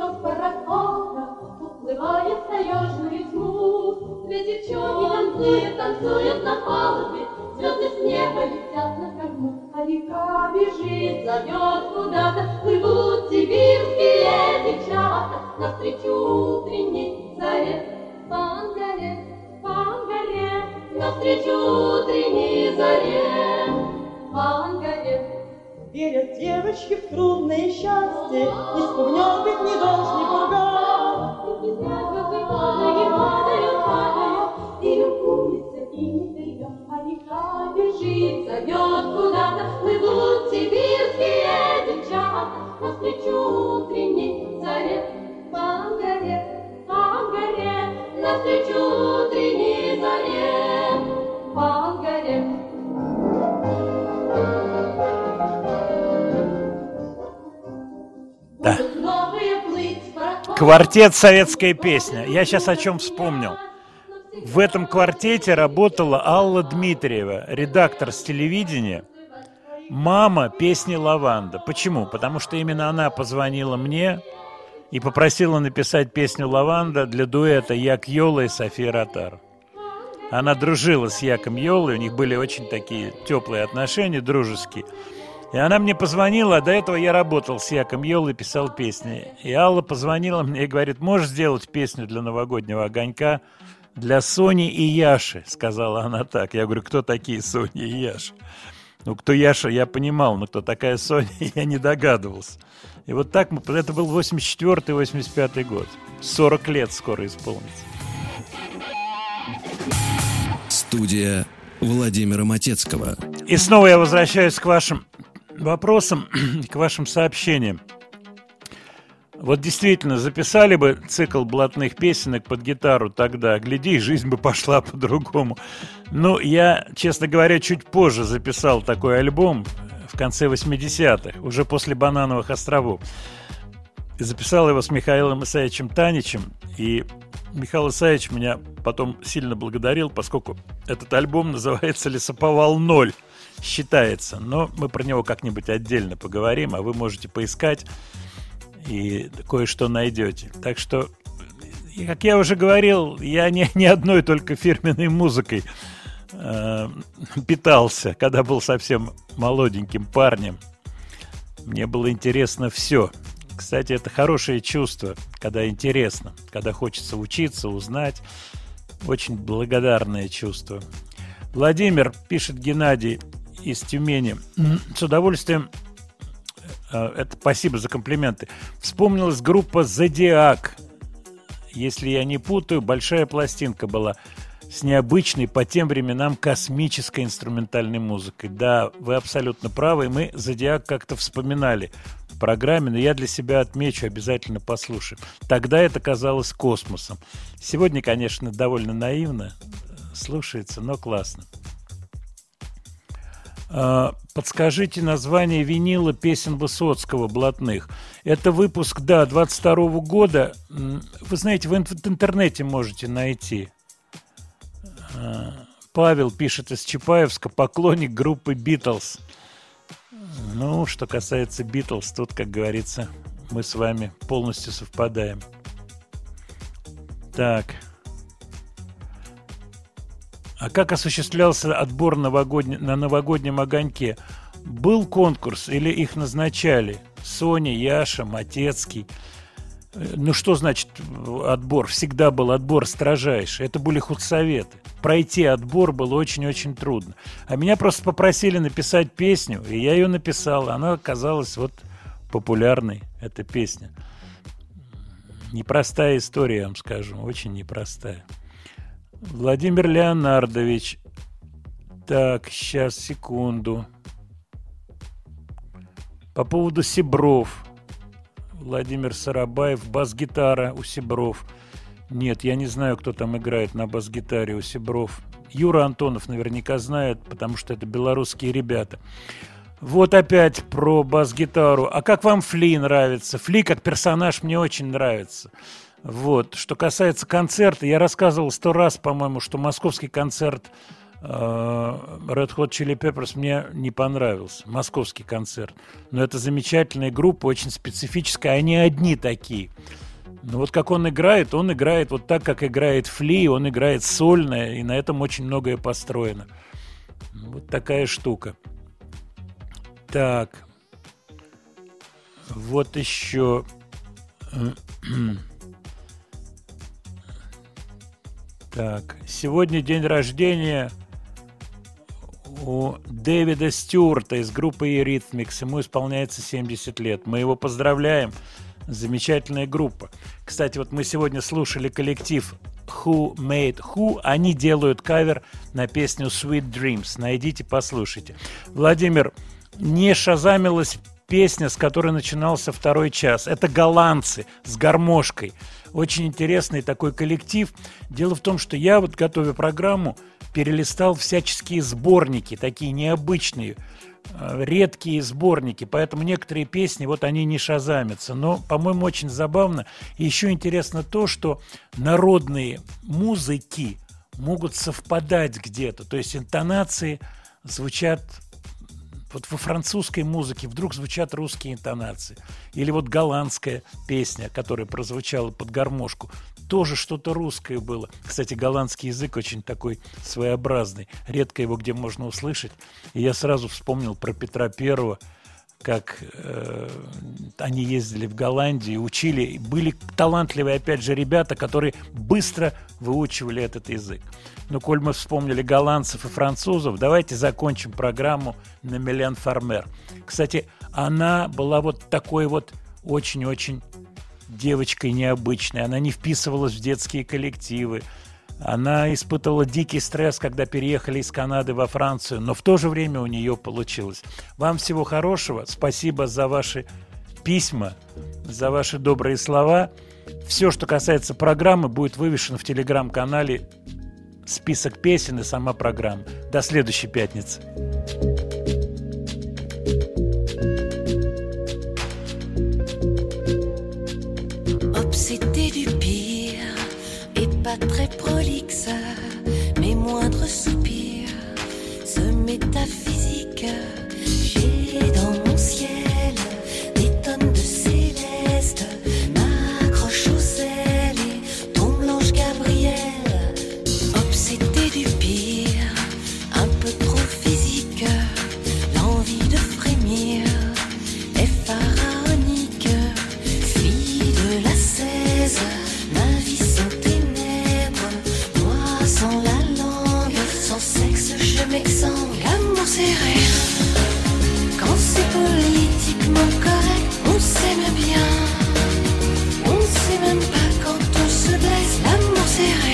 Гудок парохода Уплывает в таежную тьму. Две девчонки танцуют, танцуют на палубе, Звезды с неба летят на корму, А река бежит, зовет куда-то, Плывут сибирские девчата Навстречу утренней заре. По Ангаре, по Ангаре, Навстречу утренней заре. По Ангаре, Верят девочки в трудное счастье, Не спугнет их ни дождь, ни бурга. И звезды падают, падают, падают, И любуется ими берега. А река бежит, зовет куда-то, Плывут сибирские девчата Навстречу утренней заре. По Ангаре, по Ангаре, Навстречу утренней заре. По Ангаре. Да. Квартет «Советская песня». Я сейчас о чем вспомнил. В этом квартете работала Алла Дмитриева, редактор с телевидения, мама песни «Лаванда». Почему? Потому что именно она позвонила мне и попросила написать песню «Лаванда» для дуэта Як Йола и София Ротару. Она дружила с Яком Йолой, у них были очень такие теплые отношения, дружеские. И она мне позвонила, а до этого я работал с Яком Йолой, писал песни. И Алла позвонила мне и говорит, можешь сделать песню для новогоднего огонька для Сони и Яши, сказала она так. Я говорю, кто такие Соня и Яша? Ну, кто Яша, я понимал, но кто такая Соня, я не догадывался. И вот так мы, это был 84-85 год. 40 лет скоро исполнится. Студия Владимира Матецкого. И снова я возвращаюсь к вашим вопросам, к вашим сообщениям. Вот действительно, записали бы цикл блатных песенок под гитару тогда, гляди, жизнь бы пошла по-другому. Ну, я, честно говоря, чуть позже записал такой альбом в конце 80-х, уже после «Банановых островов». Записал его с Михаилом Исаевичем Таничем, и Михаил Исаевич меня потом сильно благодарил, поскольку этот альбом называется «Лесоповал 0», считается. Но мы про него как-нибудь отдельно поговорим, а вы можете поискать и кое-что найдете. Так что, как я уже говорил, я не, не одной только фирменной музыкой э, питался, когда был совсем молоденьким парнем. Мне было интересно все. Кстати, это хорошее чувство, когда интересно, когда хочется учиться, узнать. Очень благодарное чувство. Владимир, пишет Геннадий из Тюмени, с удовольствием э, это спасибо за комплименты. Вспомнилась группа Зодиак. Если я не путаю, большая пластинка была с необычной по тем временам космической инструментальной музыкой. Да, вы абсолютно правы. Мы Зодиак как-то вспоминали программе, но я для себя отмечу, обязательно послушаю. Тогда это казалось космосом. Сегодня, конечно, довольно наивно э, слушается, но классно. А, Подскажите название винила песен Высоцкого «Блатных». Это выпуск, да, 22 года. М, Вы знаете, вы в интернете можете найти. А, Павел пишет из Чапаевска, поклонник группы «Битлз». Ну, что касается «Битлз», тут, как говорится, мы с вами полностью совпадаем. Так. А как осуществлялся отбор новогодне- на новогоднем огоньке? Был конкурс или их назначали? Соня, Яша, Матецкий. Э, Ну что значит отбор? Всегда был отбор строжайший. Это были худсоветы. Пройти отбор было очень-очень трудно. А меня просто попросили написать песню, и я ее написал. Она оказалась вот популярной, эта песня. Непростая история, я вам скажу, очень непростая. Владимир Леонардович. Так, сейчас, секунду. По поводу Сибров. Владимир Сарабаев, бас-гитара у Сибров. Нет, я не знаю, кто там играет на бас-гитаре у Сибров. Юра Антонов наверняка знает, потому что это белорусские ребята. Вот опять про бас-гитару. А как вам Фли нравится? Фли как персонаж мне очень нравится. Вот. Что касается концерта, я рассказывал сто раз, по-моему, что московский концерт э, Red Hot Chili Peppers мне не понравился. Московский концерт. Но это замечательная группа, очень специфическая. Они одни такие. Но вот как он играет, он играет вот так, как играет Фли, он играет сольно, и на этом очень многое построено. Вот такая штука. Так. Вот еще. Так, сегодня день рождения у Дэвида Стюарта из группы Eurythmics. Ему исполняется 70 лет. Мы его поздравляем. Замечательная группа. Кстати, вот мы сегодня слушали коллектив Who Made Who. Они делают кавер на песню Sweet Dreams. Найдите, послушайте. Владимир, не шазамилась песня, с которой начинался второй час. Это голландцы с гармошкой. Очень интересный такой коллектив. Дело в том, что я вот, готовя программу, перелистал всяческие сборники, такие необычные, э, редкие сборники, поэтому некоторые песни, вот они не шазамятся. Но, по-моему, очень забавно. Еще интересно то, что народные музыки могут совпадать где-то. То есть интонации звучат вот во французской музыке вдруг звучат русские интонации. Или вот голландская песня, которая прозвучала под гармошку. Тоже что-то русское было. Кстати, голландский язык очень такой своеобразный. Редко его где можно услышать. И я сразу вспомнил про Петра Первого, как э, они ездили в Голландию, учили. Были талантливые, опять же, ребята, которые быстро выучивали этот язык. Но коль мы вспомнили голландцев и французов, давайте закончим программу на Милен Фармер. Кстати, она была вот такой вот очень-очень девочкой необычной. Она не вписывалась в детские коллективы. Она испытывала дикий стресс, когда переехали из Канады во Францию, но в то же время у нее получилось. Вам всего хорошего. Спасибо за ваши письма, за ваши добрые слова. Все, что касается программы, будет вывешено в телеграм-канале список песен и сама программа. До следующей пятницы. Pas très prolixe. serré.